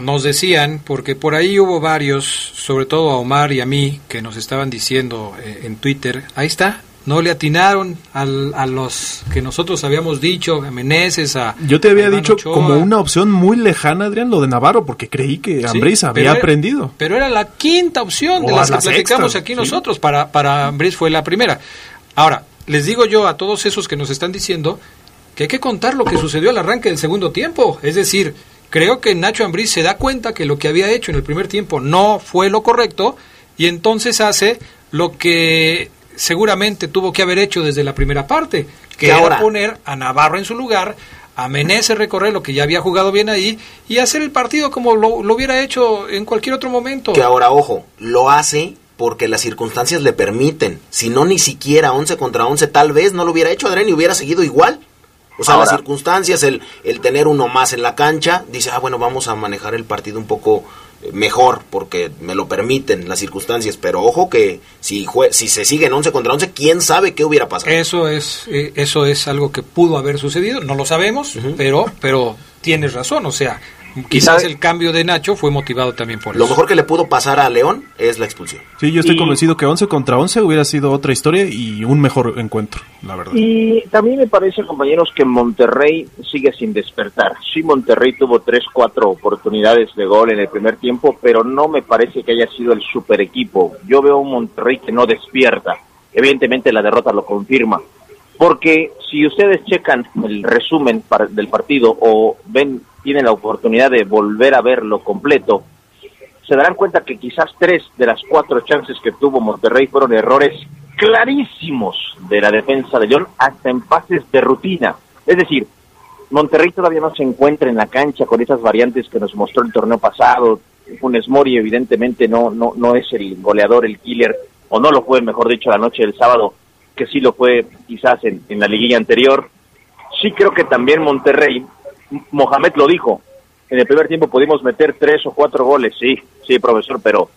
nos decían, porque por ahí hubo varios, sobre todo a Omar y a mí, que nos estaban diciendo eh, en Twitter, ahí está, no le atinaron al, a los que nosotros habíamos dicho, a Meneses, a... Yo te había dicho como una opción muy lejana, Adrián, lo de Navarro, porque creí que Ambriz había aprendido. Pero era la quinta opción de las que platicamos aquí nosotros, para, para Ambriz fue la primera. Ahora, les digo yo a todos esos que nos están diciendo que hay que contar lo que sucedió al arranque del segundo tiempo, es decir, creo que Nacho Ambriz se da cuenta que lo que había hecho en el primer tiempo no fue lo correcto y entonces hace lo que seguramente tuvo que haber hecho desde la primera parte, que era poner a Navarro en su lugar, a Menezes recorrer lo que ya había jugado bien ahí y hacer el partido como lo, hubiera hecho en cualquier otro momento. Que ahora, ojo, lo hace porque las circunstancias le permiten. Si no, ni siquiera 11 contra 11, tal vez no lo hubiera hecho Adrián y hubiera seguido igual. O sea, las circunstancias, el, el tener uno más en la cancha, dice, ah, bueno, vamos a manejar el partido un poco mejor porque me lo permiten las circunstancias, pero ojo que si si se siguen 11 contra 11, quién sabe qué hubiera pasado. Eso es eh, eso es algo que pudo haber sucedido, no lo sabemos, pero pero tienes razón, o sea, Quizás el cambio de Nacho fue motivado también por Lo mejor que le pudo pasar a León es la expulsión. Sí, yo estoy convencido que 11 contra 11 hubiera sido otra historia y un mejor encuentro, la verdad. Y también me parece, compañeros, que Monterrey sigue sin despertar. Sí, Monterrey tuvo 3, 4 oportunidades de gol en el primer tiempo, pero no me parece que haya sido el super equipo. Yo veo un Monterrey que no despierta. Evidentemente la derrota lo confirma. Porque si ustedes checan el resumen del partido o ven tienen la oportunidad de volver a verlo completo, se darán cuenta que quizás tres de las cuatro chances que tuvo Monterrey fueron errores clarísimos de la defensa de León hasta en pases de rutina. Es decir, Monterrey todavía no se encuentra en la cancha con esas variantes que nos mostró el torneo pasado. Funes Mori evidentemente no, no, no es el goleador, el killer, o no lo fue, mejor dicho, la noche del sábado, que sí lo fue quizás en, en la liguilla anterior. Sí creo que también Monterrey Mohamed lo dijo, en el primer tiempo pudimos meter tres o cuatro goles, sí, sí, profesor, pero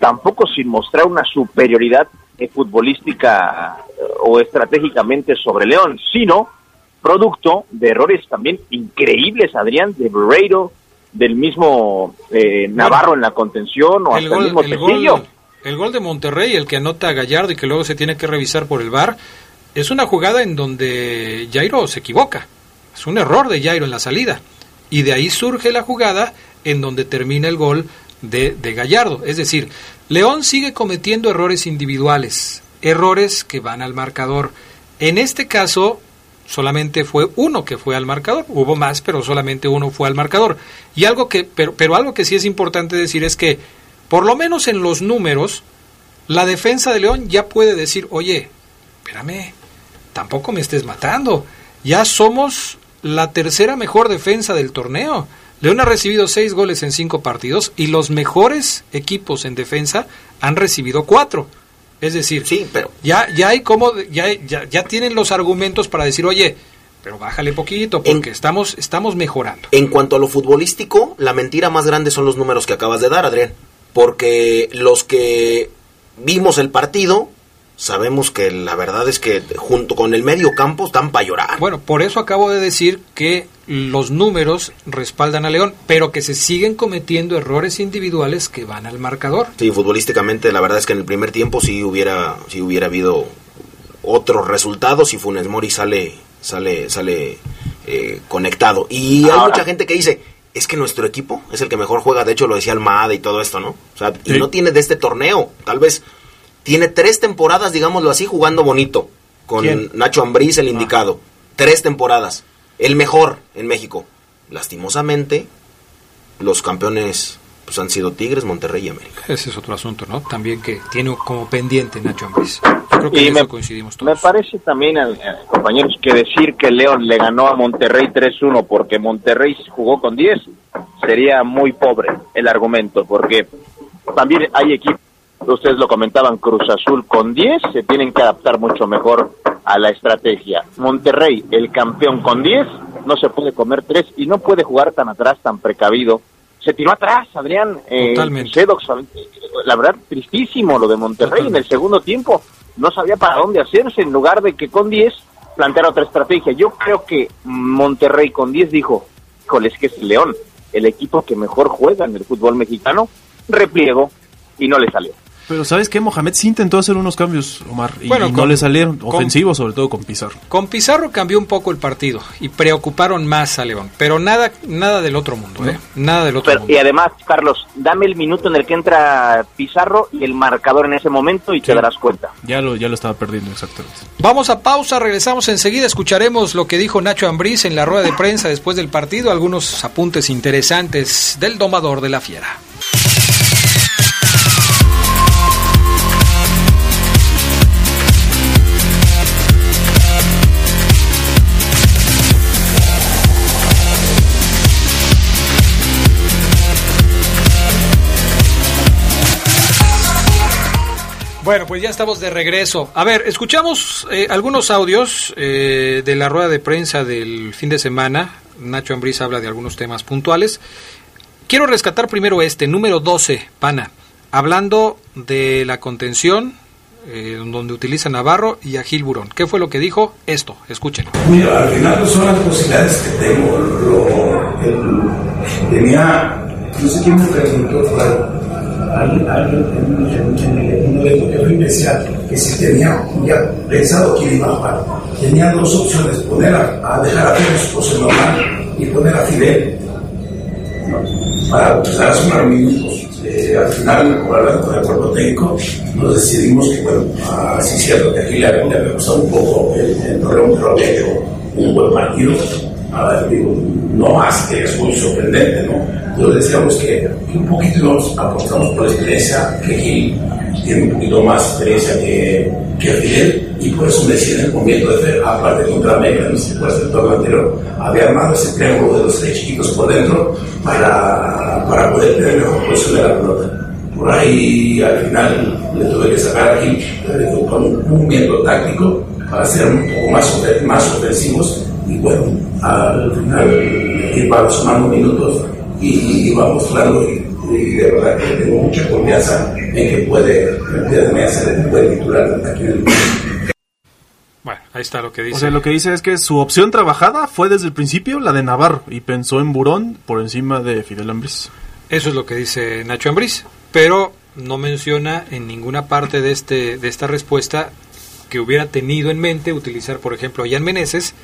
tampoco sin mostrar una superioridad futbolística eh, o estratégicamente sobre León, sino producto de errores también increíbles, Adrián, de Barreiro, del mismo eh, Navarro en la contención o hasta el mismo el gol, el gol de Monterrey, el que anota a Gallardo y que luego se tiene que revisar por el VAR, es una jugada en donde Jairo se equivoca. Es un error de Jairo en la salida. Y de ahí surge la jugada en donde termina el gol de, de Gallardo. Es decir, León sigue cometiendo errores individuales, errores que van al marcador. En este caso, solamente fue uno que fue al marcador. Hubo más, pero solamente uno fue al marcador. Y algo que, pero, pero algo que sí es importante decir es que, por lo menos en los números, la defensa de León ya puede decir, oye, espérame, tampoco me estés matando. Ya somos la tercera mejor defensa del torneo. León ha recibido seis goles en cinco partidos y los mejores equipos en defensa han recibido cuatro. Es decir, sí, pero... ya, ya hay como, ya, ya, tienen los argumentos para decir, oye, pero bájale poquito porque estamos, estamos mejorando. En cuanto a lo futbolístico, la mentira más grande son los números que acabas de dar, Adrián. Porque los que vimos el partido, sabemos que la verdad es que junto con el medio campo están para llorar. Bueno, por eso acabo de decir que los números respaldan a León, pero que se siguen cometiendo errores individuales que van al marcador. Sí, futbolísticamente la verdad es que en el primer tiempo sí hubiera, sí hubiera habido otros resultados y Funes Mori sale, sale, sale eh, conectado. Y hay mucha gente que dice, es que nuestro equipo es el que mejor juega, de hecho lo decía Almada y todo esto, ¿no? O sea, y no tiene de este torneo, tal vez tiene tres temporadas, digámoslo así, jugando bonito. Con ¿Quién? Nacho Ambriz, Ah. el indicado. Tres temporadas. El mejor en México. Lastimosamente, los campeones pues, han sido Tigres, Monterrey y América. Ese es otro asunto, ¿no? También que tiene como pendiente Nacho Ambriz. Yo creo que Y en me, eso coincidimos me todos. parece también, eh, compañeros, que decir que León le ganó a Monterrey 3-1 porque Monterrey jugó con 10 sería muy pobre el argumento, porque también hay equipos, ustedes lo comentaban, Cruz Azul con 10 se tienen que adaptar mucho mejor a la estrategia. Monterrey, el campeón con 10, no se puede comer 3 y no puede jugar tan atrás, tan precavido. Se tiró atrás, Adrián. Eh, Totalmente. Sedox, la verdad, tristísimo lo de Monterrey en el segundo tiempo. No sabía para dónde hacerse en lugar de que con 10 planteara otra estrategia. Yo creo que Monterrey con 10 dijo, híjole, es que es León, el equipo que mejor juega en el fútbol mexicano, repliego y no le salió. Pero ¿sabes qué? Mohamed sí intentó hacer unos cambios, Omar, y, Bueno, y no con- le salieron. con- Ofensivos, sobre todo con Pizarro. Con Pizarro cambió un poco el partido y preocuparon más a León, pero nada nada del otro mundo, ¿eh? Nada del otro Pero, mundo. y además, Carlos, dame el minuto en el que entra Pizarro y el marcador en ese momento y te darás cuenta. Ya lo, ya lo estaba perdiendo, exactamente. Vamos a pausa, regresamos enseguida, escucharemos lo que dijo Nacho Ambriz en la rueda de prensa después del partido, algunos apuntes interesantes del domador de la fiera. Bueno, pues ya estamos de regreso. A ver, escuchamos eh, algunos audios eh, de la rueda de prensa del fin de semana. Nacho Ambriz habla de algunos temas puntuales. Quiero rescatar primero este, número 12, Pana, hablando de la contención, eh, donde utiliza Navarro y a Gil Burón. ¿Qué fue lo que dijo? Esto, escuchen. Mira, al final son las posibilidades que tengo. Lo, tenía, no sé quién me preguntó, alguien, alguien que fue que tenía pensado quién iba a jugar. Tenía dos opciones, poner a, a dejar a Pérez José normal y poner a Fidel para empezar a sumar minutos. Eh, al final, con el cuerpo técnico, nos decidimos que, bueno, así es cierto que aquí le, había un poco el, el pero había hecho un buen partido. Digo, no más que es muy sorprendente, ¿no? Entonces decíamos que, un poquito nos apostamos por la experiencia, que Gil tiene un poquito más experiencia que, que Fidel, y por eso me decía en el momento de aparte contra América, no sé puede ser el torneo anterior, había armado ese triángulo de los tres chiquitos por dentro para, para poder tener mejor posición de la pelota. Por ahí al final le tuve que sacar aquí con un movimiento táctico para ser un poco más, más ofensivos y bueno, al final iba sumando minutos y iba mostrando y, y de verdad que tengo mucha confianza en que puede, puede ser un buen titular aquí en el Bueno, ahí está lo que dice. O sea, lo que dice es que su opción trabajada fue desde el principio la de Navarro y pensó en Burón por encima de Fidel Ambriz. Eso es lo que dice Nacho Ambriz, pero no menciona en ninguna parte de este de esta respuesta que hubiera tenido en mente utilizar, por ejemplo, a Jan Meneses,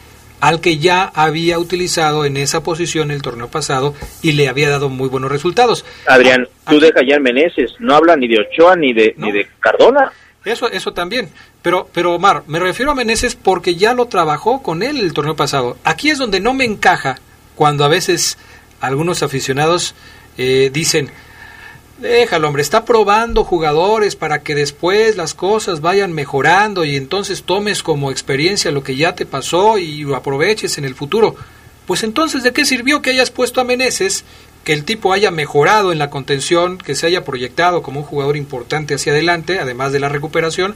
al que ya había utilizado en esa posición el torneo pasado y le había dado muy buenos resultados. Adrián, tú Aquí- deja ya en Meneses, no habla ni de Ochoa ni de, No. ni de Cardona. Eso, eso también. Pero, pero Omar, me refiero a Meneses porque ya lo trabajó con él el torneo pasado. Aquí es donde no me encaja cuando a veces algunos aficionados eh, dicen, déjalo hombre, está probando jugadores para que después las cosas vayan mejorando y entonces tomes como experiencia lo que ya te pasó y lo aproveches en el futuro. Pues entonces, ¿de qué sirvió que hayas puesto a Meneses, que el tipo haya mejorado en la contención, que se haya proyectado como un jugador importante hacia adelante, además de la recuperación,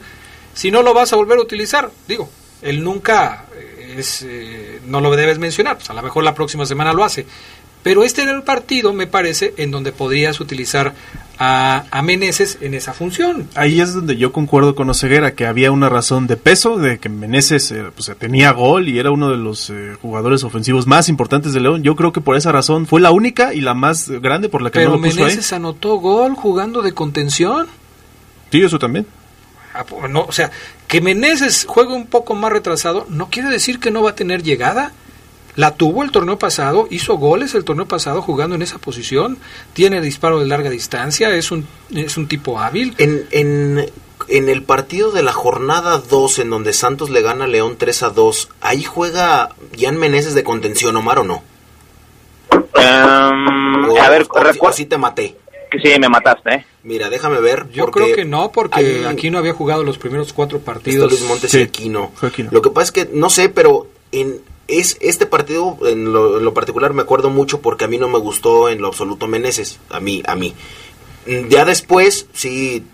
si no lo vas a volver a utilizar? Digo, él nunca eh, es, eh, no lo debes mencionar, pues a lo mejor la próxima semana lo hace. Pero este era el partido, me parece, en donde podrías utilizar a, a Meneses en esa función. Ahí es donde yo concuerdo con Oseguera, que había una razón de peso, de que Meneses eh, pues, tenía gol y era uno de los eh, jugadores ofensivos más importantes de León. Yo creo que por esa razón fue la única y la más grande por la que Pero no lo puso ahí. Meneses anotó gol jugando de contención. Sí, eso también. Ah, No, o sea, que Meneses juegue un poco más retrasado no quiere decir que no va a tener llegada. La tuvo el torneo pasado, hizo goles el torneo pasado jugando en esa posición, tiene disparo de larga distancia, es un, es un tipo hábil. En, en, en el partido de la jornada 2, en donde Santos le gana a León 3 a 2, ¿ahí juega Jan Meneses de contención, Omar, o no? Um, O- a ver, o- o recuerda sí te maté. que sí, me mataste, ¿eh? Mira, déjame ver. Yo creo que no, porque hay- aquí no había jugado los primeros cuatro Está partidos. Luis Montes Sí, y Aquino. Aquino. Lo que pasa es que, no sé, pero en es este partido en lo, en lo particular me acuerdo mucho porque a mí no me gustó en lo absoluto Meneses, a mí, a mí. Ya después, sí,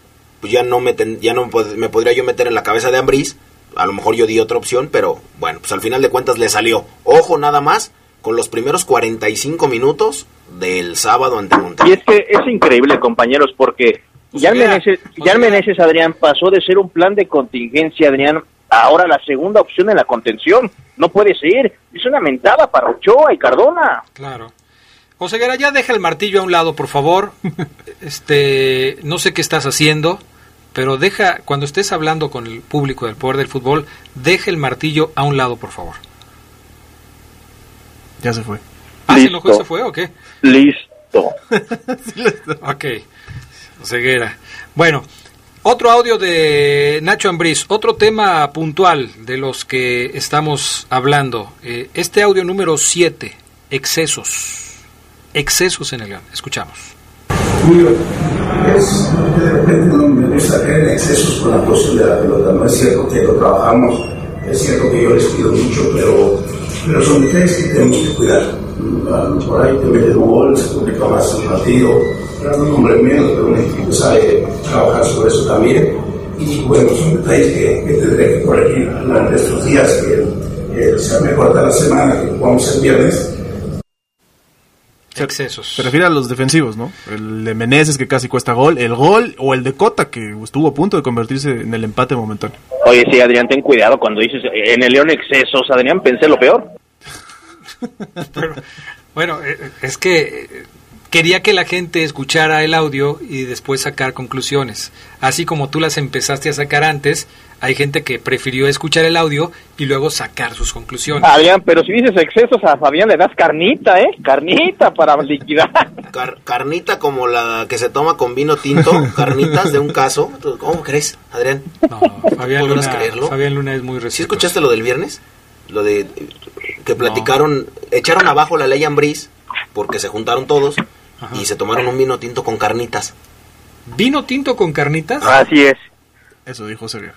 pues ya no me, ten- ya no me podría yo meter en la cabeza de Ambriz, a lo mejor yo di otra opción, pero bueno, pues al final de cuentas le salió. Ojo nada más con los primeros 45 minutos del sábado ante Y Monterrey. es que es increíble, compañeros, porque Meneses, Jan Oseguera. Meneses, Adrián, pasó de ser un plan de contingencia, Adrián, ahora la segunda opción en la contención. No puede ser. Es una mentada para Ochoa y Cardona. Claro. Oseguera, ya deja el martillo a un lado, por favor. este, no sé qué estás haciendo, pero deja, cuando estés hablando con el público del poder del fútbol, deja el martillo a un lado, por favor. Ya se fue. ¿Ah, se Listo. enojó y se fue o qué? Listo. Ok, ceguera. Bueno, otro audio de Nacho Ambriz, otro tema puntual de los que estamos hablando. Eh, este audio número 7, excesos. Excesos en el León. Escuchamos. Julio, es de repente no me gusta caer en excesos con la posición de la pelota. No es cierto que lo trabajamos, es cierto que yo les pido mucho, pero, pero son detalles que tenemos que cuidar. Ah, Por ahí te meten un gol, se complica más el partido, un hombre menos, pero un equipo sabe trabajar sobre eso también. Y bueno, son detalles que, que tendré que corregir durante estos días, que, que se me corta la semana, que jugamos el viernes. Excesos. Se refiere a los defensivos, ¿no? El de Meneses que casi cuesta gol, el gol o el de Cota que estuvo a punto de convertirse en el empate momentáneo. Oye, sí, Adrián, ten cuidado cuando dices eh, en el León excesos, Adrián, pensé lo peor. Pero, bueno, eh, es que eh, quería que la gente escuchara el audio y después sacar conclusiones. Así como tú las empezaste a sacar antes, hay gente que prefirió escuchar el audio y luego sacar sus conclusiones. Adrián, pero si dices excesos a Fabián le das carnita, ¿eh? Carnita para liquidar. Car- carnita como la que se toma con vino tinto, carnitas de un caso. ¿Cómo crees, Adrián? No, Fabián ¿Podrás Luna, creerlo? Fabián Luna es muy ¿Sí respetuoso. escuchaste lo del viernes? Lo de que platicaron, echaron abajo la ley Ambriz porque se juntaron todos y se tomaron un vino tinto con carnitas. ¿Vino tinto con carnitas? Así es. Eso dijo Sergio.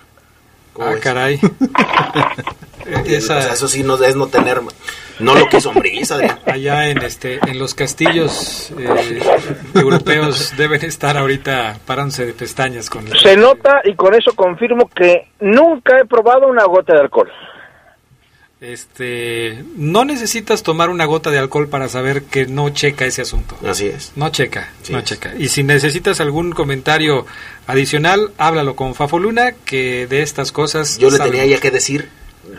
¿Cómo ah, caray. Esa- O sea, eso sí no es no tener, no lo quiso Ambriz, Adrián. allá en este en los castillos eh, europeos deben estar ahorita parándose de pestañas con Se nota y con eso confirmo que nunca he probado una gota de alcohol. Este no necesitas tomar una gota de alcohol para saber que no checa ese asunto Así es. no checa no es. checa y si necesitas algún comentario adicional háblalo con Fafo Luna que de estas cosas Yo le tenía mucho. ya que decir.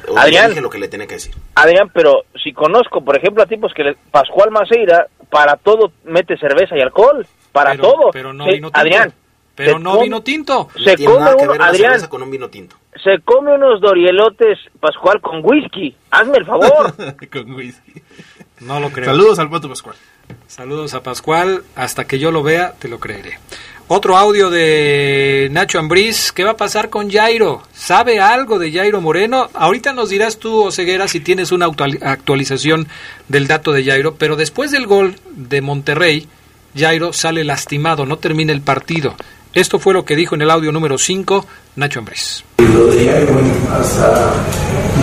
o Adrián. dije lo que le tenía que decir. Adrián, pero si conozco, por ejemplo, a tipos que le- Pascual Maceira para todo mete cerveza y alcohol, para Pero- todo. pero no vino tinto. Adrián, pero no vino tinto No Se tiene come nada que uno, ver la Adrián, cerveza con un vino tinto. Se come unos dorielotes Pascual con whisky. Hazme el favor. Con whisky. no lo creo Saludos al Pato Pascual. Saludos a Pascual. Hasta que yo lo vea, te lo creeré. Otro audio de Nacho Ambriz. ¿Qué va a pasar con Jairo? ¿Sabe algo de Jairo Moreno? Ahorita nos dirás tú, Oseguera, si tienes una actuali- actualización del dato de Jairo. Pero después del gol de Monterrey, Jairo sale lastimado, no termina el partido. Esto fue lo que dijo en el audio número 5 Nacho Ambriz. Y lo de bueno, hasta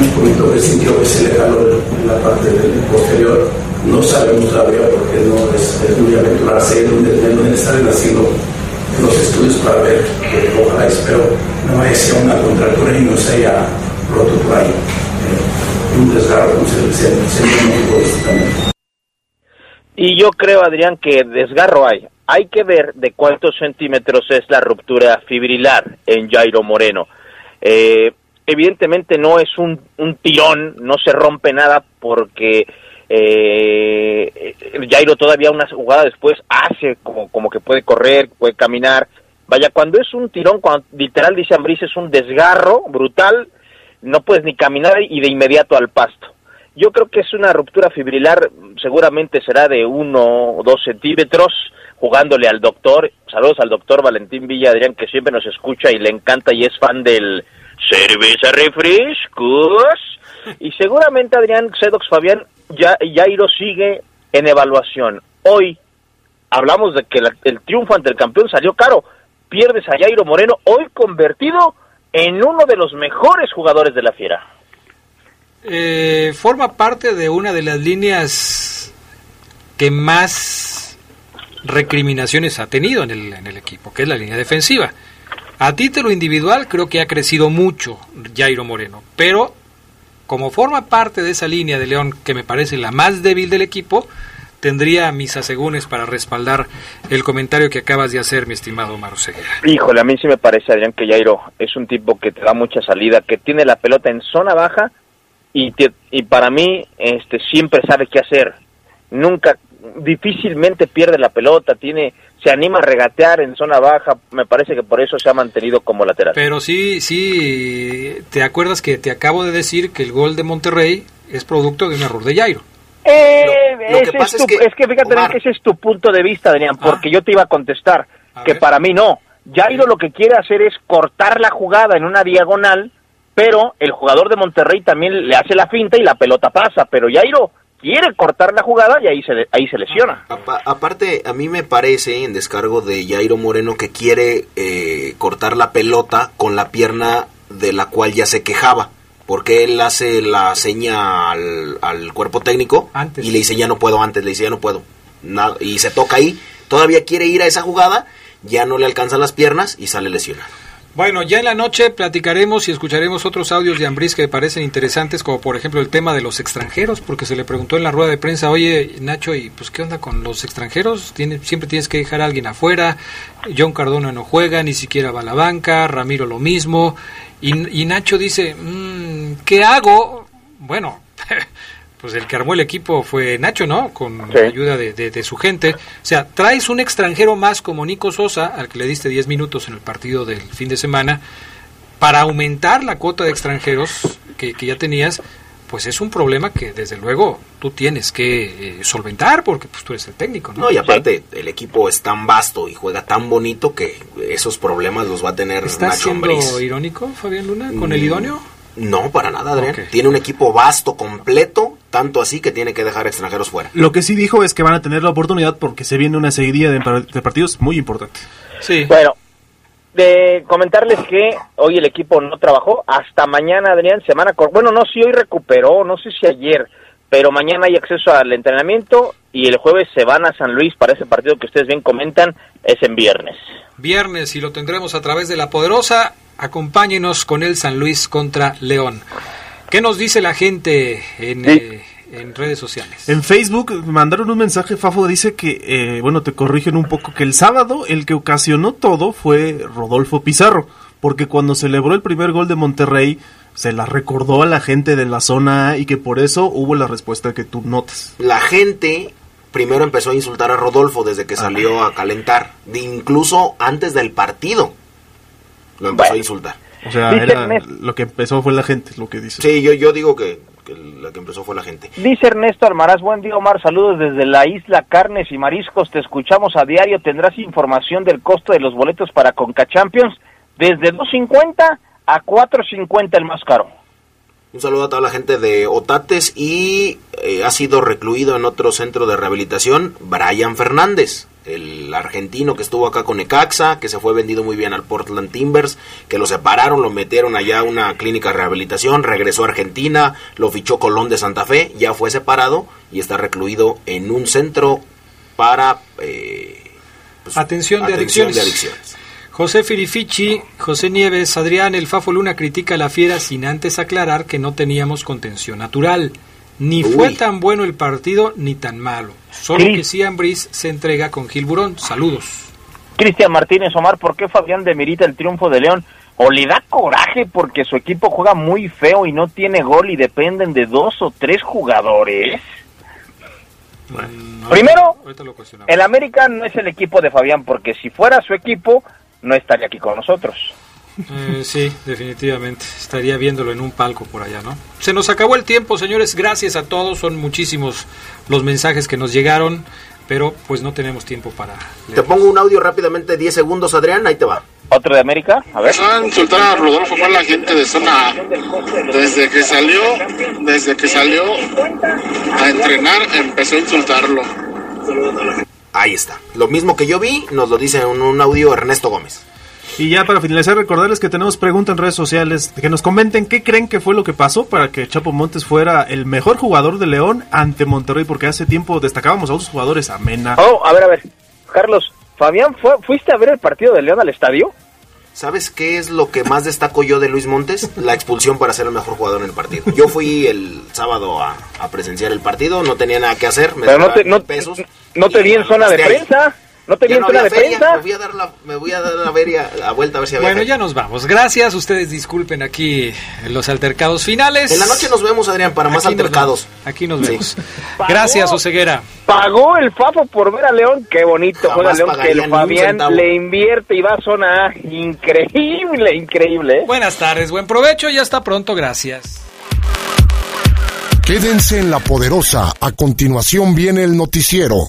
un poquito que sintió que se le jaló en la parte del posterior. No sabemos todavía porque no es, es muy aventurarse en donde deben estar haciendo los estudios para ver que ojalá espero no vaya a una contractura y no se haya roto por ahí. Eh, un desgarro, como se, se, se. Y yo creo, Adrián, que desgarro hay. Hay que ver de cuántos centímetros es la ruptura fibrilar en Jairo Moreno. Eh, evidentemente no es un, tirón, no se rompe nada porque eh, Jairo todavía una jugada después hace como, como que puede correr, puede caminar. Vaya, cuando es un tirón, cuando literal dice Ambriz, es un desgarro brutal, no puedes ni caminar y de inmediato al pasto. Yo creo que es una ruptura fibrilar, seguramente será de uno o dos centímetros, jugándole al doctor. Saludos al doctor Valentín Villa Adrián, que siempre nos escucha y le encanta y es fan del cerveza refrescos. Y seguramente Adrián Sedox Fabián ya, Jairo sigue en evaluación. Hoy hablamos de que el triunfo ante el campeón salió caro. Pierdes a Jairo Moreno, hoy convertido en uno de los mejores jugadores de la fiera. Eh, forma parte de una de las líneas que más recriminaciones ha tenido en el, en el equipo, que es la línea defensiva. A título individual creo que ha crecido mucho Jairo Moreno, pero como forma parte de esa línea de León que me parece la más débil del equipo, tendría mis asegúnes para respaldar el comentario que acabas de hacer, mi estimado Omar Híjole, a mí sí me parece, Adrián, que Jairo es un tipo que te da mucha salida, que tiene la pelota en zona baja y, y para mí este siempre sabe qué hacer. Nunca, difícilmente pierde la pelota, tiene se anima a regatear en zona baja, me parece que por eso se ha mantenido como lateral. Pero sí, sí, te acuerdas que te acabo de decir que el gol de Monterrey es producto de un error de Jairo. Eh, es, que, fíjate que ese es tu punto de vista, Daniel, ah. porque yo te iba a contestar que para mí no. Jairo lo que quiere hacer es cortar la jugada en una diagonal, pero el jugador de Monterrey también le hace la finta y la pelota pasa, pero Jairo quiere cortar la jugada y ahí se, ahí se lesiona. aparte, a mí me parece en descargo de Jairo Moreno que quiere eh, cortar la pelota con la pierna de la cual ya se quejaba. Porque él hace la seña al, cuerpo técnico y le dice ya no puedo antes, le dice ya no puedo. Nada, y se toca ahí, todavía quiere ir a esa jugada, ya no le alcanzan las piernas y sale lesionado. Bueno, ya en la noche platicaremos y escucharemos otros audios de Ambris que parecen interesantes, como por ejemplo el tema de los extranjeros, porque se le preguntó en la rueda de prensa, oye Nacho, ¿y pues qué onda con los extranjeros? ¿Tiene, siempre tienes que dejar a alguien afuera, John Cardona no juega, ni siquiera va a la banca, Ramiro lo mismo, y, Nacho dice, mmm, ¿qué hago? Bueno, pues el que armó el equipo fue Nacho, ¿no? Con la ayuda de, su gente. O sea, traes un extranjero más como Nico Sosa, al que le diste 10 minutos en el partido del fin de semana, para aumentar la cuota de extranjeros que, ya tenías, pues es un problema que desde luego tú tienes que eh, solventar porque pues tú eres el técnico, ¿no? No, y aparte el equipo es tan vasto y juega tan bonito que esos problemas los va a tener ¿Estás siendo irónico, Fabián Luna, con el mm, idóneo? No, para nada, Adrián. Tiene un equipo vasto, completo, tanto así que tiene que dejar extranjeros fuera. Lo que sí dijo es que van a tener la oportunidad porque se viene una seguidilla de, partidos muy importante. Sí. Bueno, de comentarles que hoy el equipo no trabajó, hasta mañana, Adrián, semana... Bueno, no, si hoy recuperó, no sé si ayer, pero mañana hay acceso al entrenamiento y el jueves se van a San Luis para ese partido que ustedes bien comentan, es en viernes. Viernes y lo tendremos a través de la poderosa Acompáñenos con el San Luis contra León. ¿Qué nos dice la gente en, eh, redes sociales? En Facebook mandaron un mensaje, Fafo dice que, eh, bueno, te corrigen un poco, que el sábado el que ocasionó todo fue Rodolfo Pizarro, porque cuando celebró el primer gol de Monterrey, se la recordó a la gente de la zona y que por eso hubo la respuesta que tú notas. La gente primero empezó a insultar a Rodolfo desde que salió a calentar, incluso antes del partido lo empezó a insultar. O sea, era, lo que empezó fue la gente, lo que dice. Sí, yo, yo digo que, lo que empezó fue la gente. Dice Ernesto Almaraz, buen día Omar, saludos desde la isla Carnes y Mariscos, te escuchamos a diario, tendrás información del costo de los boletos para Conca Champions desde 2.50 a 4.50 el más caro. Un saludo a toda la gente de Otates y eh, ha sido recluido en otro centro de rehabilitación, Brian Fernández el argentino que estuvo acá con Necaxa, que se fue vendido muy bien al Portland Timbers, que lo separaron, lo metieron allá a una clínica de rehabilitación, regresó a Argentina, lo fichó Colón de Santa Fe, ya fue separado y está recluido en un centro para eh, pues, atención, de, adicciones. José Firifici, José Nieves, Adrián, el Fafo Luna critica a la fiera sin antes aclarar que no teníamos contención natural. Ni fue tan bueno el partido ni tan malo. Solo que sí Ambris se entrega con Gil Burón. Saludos. Cristian Martínez Omar, ¿por qué Fabián demerita el triunfo de León? O le da coraje porque su equipo juega muy feo y no tiene gol y dependen de dos o tres jugadores. Primero, el América no es el equipo de Fabián porque si fuera su equipo no estaría aquí con nosotros. Eh, sí, definitivamente. Estaría viéndolo en un palco por allá, ¿no? Se nos acabó el tiempo, señores. Gracias a todos. Son muchísimos los mensajes que nos llegaron pero pues no tenemos tiempo para... Te pongo un audio rápidamente, 10 segundos, Adrián, ahí te va. ¿Otro de América? A ver. A insultar a Rodolfo fue la gente de zona A. Desde que salió, desde que salió a entrenar, empezó a insultarlo. Ahí está. Lo mismo que yo vi, nos lo dice en un audio Ernesto Gómez. Y ya para finalizar, recordarles que tenemos preguntas en redes sociales, que nos comenten qué creen que fue lo que pasó para que Chapo Montes fuera el mejor jugador de León ante Monterrey, porque hace tiempo destacábamos a otros jugadores, a Mena. Oh, a ver, a ver. Carlos, Fabián, ¿fue, ¿fuiste a ver el partido de León al estadio? ¿Sabes qué es lo que más destaco yo de Luis Montes? La expulsión para ser el mejor jugador en el partido. Yo fui el sábado a, a presenciar el partido, no tenía nada que hacer. Me Pero no daban te, no, pesos. no te vi en zona de ahí. prensa. No te en no zona de había feria, prensa. Me voy a dar la, me voy a dar la, feria, la vuelta a ver si había Bueno, feria. ya nos vamos. Gracias. Ustedes disculpen aquí los altercados finales. En la noche nos vemos, Adrián, para más Aquí altercados. Aquí nos Sí. vemos. Gracias, Oseguera. Pagó el Fafo por ver a León. Qué bonito Jamás juega León. Que el Fabián le invierte y va a zona A. Increíble, increíble. ¿eh? Buenas tardes, buen provecho y hasta pronto. Gracias. Quédense en la poderosa. A continuación viene el noticiero.